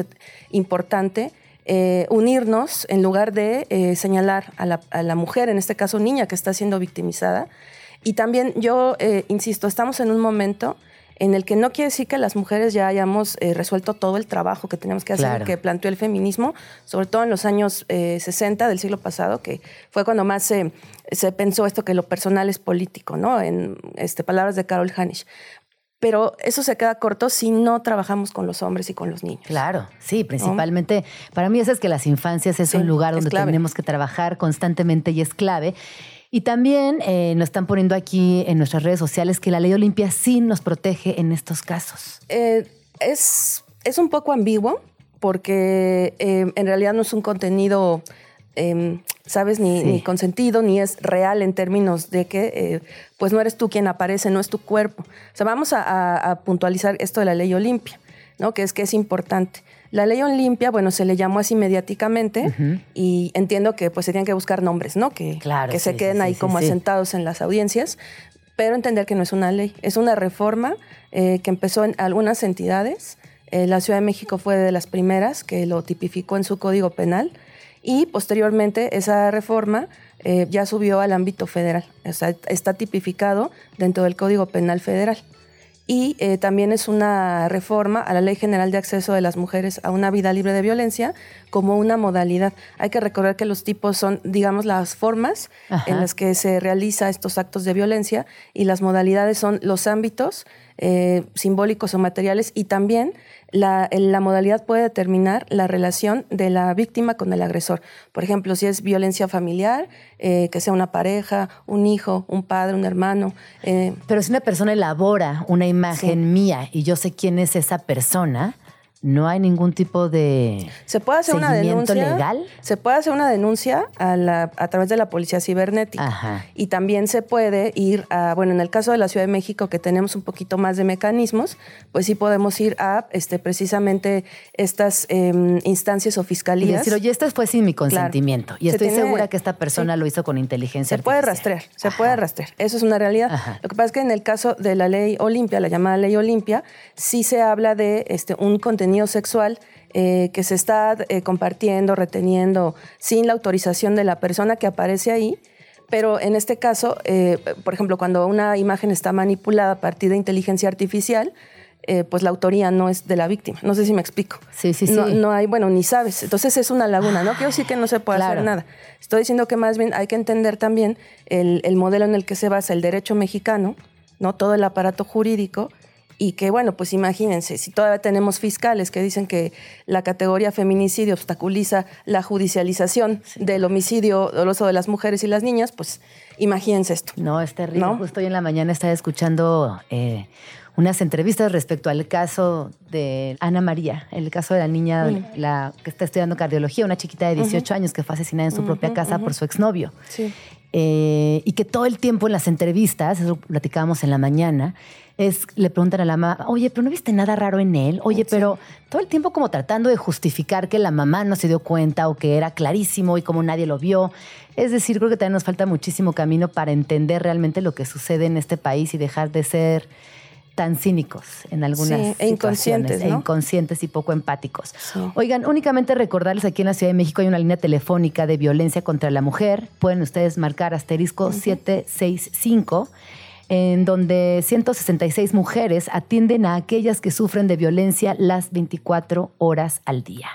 importante. Eh, unirnos en lugar de eh, señalar a la, a la mujer, en este caso niña, que está siendo victimizada. Y también yo, eh, insisto, estamos en un momento en el que no quiere decir que las mujeres ya hayamos eh, resuelto todo el trabajo que tenemos que hacer, Claro. que planteó el feminismo, sobre todo en los años eh, 60 del siglo pasado, que fue cuando más se, se pensó esto que lo personal es político, ¿no? En este, palabras de Carol Hanisch. Pero eso se queda corto si no trabajamos con los hombres y con los niños. Claro, sí, principalmente. Para mí eso es que las infancias es Sí, un lugar donde tenemos que trabajar constantemente y es clave. Y también eh, nos están poniendo aquí en nuestras redes sociales que la ley Olimpia sí nos protege en estos casos. Eh, es, es un poco ambiguo porque eh, en realidad no es un contenido, eh, ¿sabes? Ni, Sí. ni consentido, ni es real en términos de que eh, pues no eres tú quien aparece, no es tu cuerpo. O sea, vamos a, a- a puntualizar esto de la ley Olimpia, ¿no? Que es que es importante. La ley Olimpia, bueno, se le llamó así mediáticamente y entiendo que pues se tienen que buscar nombres, ¿no? Que, Claro, que se queden sí, ahí como asentados en las audiencias, pero entender que no es una ley, es una reforma eh, que empezó en algunas entidades. Eh, la Ciudad de México fue de las primeras que lo tipificó en su código penal y posteriormente esa reforma eh, ya subió al ámbito federal, o sea, está tipificado dentro del Código Penal Federal. Y eh, también es una reforma a la Ley General de Acceso de las Mujeres a una vida libre de violencia como una modalidad. Hay que recordar que los tipos son, digamos, las formas Ajá. en las que se realiza estos actos de violencia y las modalidades son los ámbitos eh, simbólicos o materiales y también la, la modalidad puede determinar la relación de la víctima con el agresor. Por ejemplo, si es violencia familiar, eh, que sea una pareja, un hijo, un padre, un hermano. eh, Pero si una persona elabora una imagen mía y yo sé quién es esa persona, no hay ningún tipo de Se puede hacer una seguimiento denuncia. legal. Se puede hacer una denuncia a, la- a través de la policía cibernética. Ajá. Y también se puede ir a, bueno, en el caso de la Ciudad de México, que tenemos un poquito más de mecanismos, pues sí podemos ir a este, precisamente estas em, instancias o Y fiscalías. decir, oye, esto fue sin mi consentimiento. Y Se estoy tiene- segura que esta persona lo hizo con inteligencia Se puede rastrear, se puede rastrear. Eso es una realidad. Lo que pasa es que en el caso de la ley Olimpia, la llamada ley Olimpia, sí se habla de este, un contenido sexual eh, que se está eh, compartiendo, reteniendo, sin la autorización de la persona que aparece ahí. Pero en este caso, eh, por ejemplo, cuando una imagen está manipulada a partir de inteligencia artificial, eh, pues la autoría no es de la víctima. No sé si me explico. Sí, sí, No, sí. no hay, bueno, ni sabes. Entonces es una laguna. No quiero decir que no se pueda Claro. hacer nada. Estoy diciendo que más bien hay que entender también el, el modelo en el que se basa el derecho mexicano, ¿no? Todo el aparato jurídico. Y que, bueno, pues imagínense, si todavía tenemos fiscales que dicen que la categoría feminicidio obstaculiza la judicialización del homicidio doloso de las mujeres y las niñas, pues imagínense esto. No, es terrible. ¿No? Justo hoy en la mañana estaba escuchando eh, unas entrevistas respecto al caso de Ana María, el caso de la niña Mm. la, que está estudiando cardiología, una chiquita de 18 años que fue asesinada en su propia casa por su exnovio. Sí. eh, y que todo el tiempo en las entrevistas, eso platicábamos en la mañana, es, le preguntan a la mamá, oye, pero no viste nada raro en él, oye, pero todo el tiempo como tratando de justificar que la mamá no se dio cuenta o que era clarísimo y como nadie lo vio. Es decir, creo que también nos falta muchísimo camino para entender realmente lo que sucede en este país y dejar de ser tan cínicos en algunas Sí, e inconscientes, situaciones, e ¿no? inconscientes y poco empáticos. Oigan, únicamente recordarles aquí en la Ciudad de México hay una línea telefónica de violencia contra la mujer. Pueden ustedes marcar asterisco 765 en donde 166 mujeres atienden a aquellas que sufren de violencia las 24 horas al día.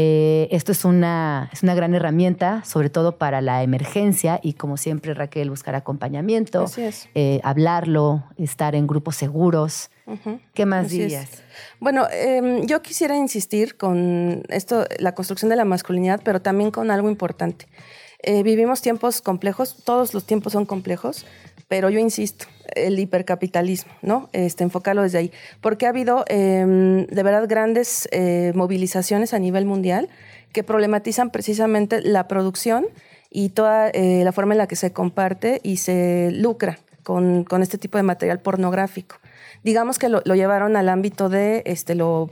Eh, esto es una, es una gran herramienta, sobre todo para la emergencia y como siempre Raquel buscar acompañamiento, Así es. eh, hablarlo, estar en grupos seguros. ¿Qué más Así es. Bueno, em, yo quisiera insistir con esto, la construcción de la masculinidad, pero también con algo importante. Eh, vivimos tiempos complejos, todos los tiempos son complejos, pero yo insisto, el hipercapitalismo, ¿no? Este, enfocarlo desde ahí. Porque ha habido em, de verdad grandes eh, movilizaciones a nivel mundial que problematizan precisamente la producción y toda eh, la forma en la que se comparte y se lucra con, con este tipo de material pornográfico. Digamos que lo, lo llevaron al ámbito de este, lo,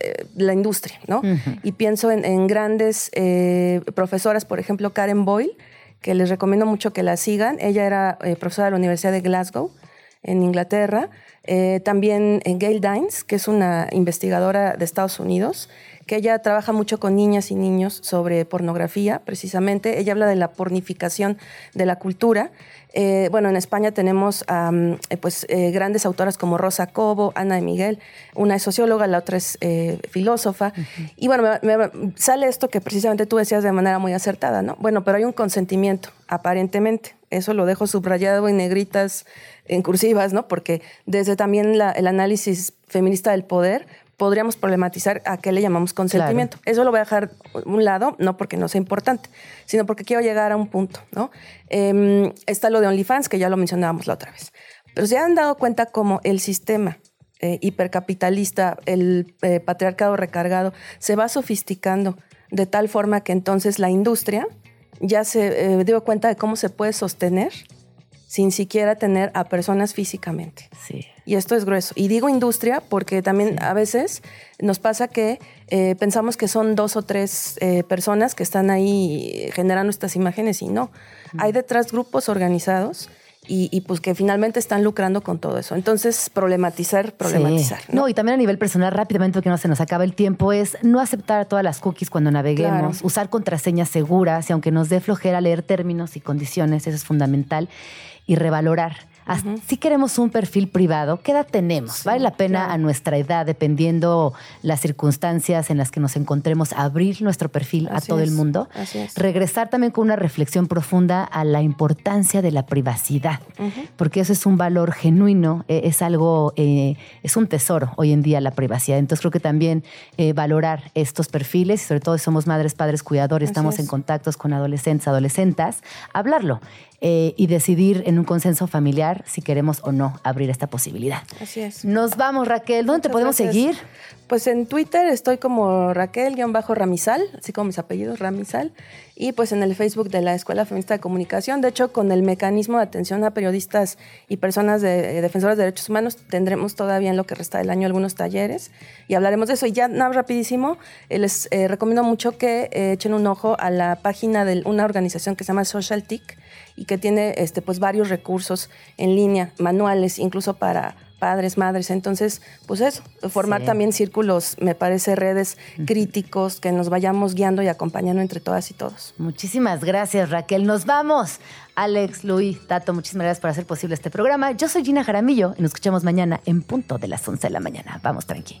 eh, la industria, ¿no? Y pienso en, en grandes eh, profesoras, por ejemplo, Karen Boyle, que les recomiendo mucho que la sigan. Ella era eh, profesora de la Universidad de Glasgow, en Inglaterra. Eh, también en Gail Dines, que es una investigadora de Estados Unidos, que ella trabaja mucho con niñas y niños sobre pornografía, precisamente. Ella habla de la pornificación de la cultura. Eh, bueno, en España tenemos eh, pues, eh, grandes autoras como Rosa Cobo, Ana de Miguel, una es socióloga, la otra es eh, filósofa. Y bueno, me- me- sale esto que precisamente tú decías de manera muy acertada, ¿no? Bueno, pero hay un consentimiento, aparentemente. Eso lo dejo subrayado en negritas, en cursivas, ¿no? Porque desde también la- el análisis feminista del poder podríamos problematizar a qué le llamamos consentimiento. Eso lo voy a dejar un lado, no porque no sea importante, sino porque quiero llegar a un punto, ¿no? Em, está lo de OnlyFans, que ya lo mencionábamos la otra vez. Pero se han dado cuenta cómo el sistema eh, hipercapitalista, el eh, patriarcado recargado, se va sofisticando de tal forma que entonces la industria ya se eh, dio cuenta de cómo se puede sostener sin siquiera tener a personas físicamente. Sí. Y esto es grueso. Y digo industria porque también a veces nos pasa que eh, pensamos que son dos o tres eh, personas que están ahí generando estas imágenes y no. Hay detrás grupos organizados y, y, pues que finalmente están lucrando con todo eso. Entonces, problematizar, problematizar. Sí. ¿no? y también a nivel personal, rápidamente, porque no se nos acaba el tiempo, es no aceptar todas las cookies cuando naveguemos, Claro. usar contraseñas seguras y aunque nos dé flojera leer términos y condiciones, eso es fundamental, y revalorar. Hasta- Si queremos un perfil privado, ¿qué edad tenemos? ¿Vale la pena a nuestra edad, dependiendo las circunstancias en las que nos encontremos, abrir nuestro perfil a todo el mundo? así es. Regresar también con una reflexión profunda a la importancia de la privacidad porque eso es un valor genuino, eh, es algo, eh, es un tesoro hoy en día la privacidad. Entonces creo que también eh, valorar estos perfiles, y sobre todo si somos madres, padres, cuidadores, Así estamos es. en contactos con adolescentes, adolescentas, hablarlo eh, y decidir en un consenso familiar si queremos o no abrir esta posibilidad. Así es. Nos vamos, Raquel. ¿Dónde te podemos gracias. seguir? Pues en Twitter estoy como Raquel-Ramizal, así como mis apellidos, Ramizal. Y pues en el Facebook de la Escuela Feminista de Comunicación. De hecho, con el mecanismo de atención a periodistas y personas de, eh, defensoras de derechos humanos, tendremos todavía en lo que resta del año algunos talleres y hablaremos de eso. Y ya, nada, rapidísimo, eh, les eh, recomiendo mucho que echen un ojo a la página de una organización que se llama Social TIC y que tiene este, pues, varios recursos en línea, manuales, incluso para padres, madres. Entonces, pues eso, formar Sí. también círculos, me parece, redes críticos, que nos vayamos guiando y acompañando entre todas y todos. Muchísimas gracias, Raquel. Nos vamos. Alex, Luis, Tato, muchísimas gracias por hacer posible este programa. Yo soy Gina Jaramillo y nos escuchamos mañana en punto de las 11 de la mañana. Vamos, tranqui.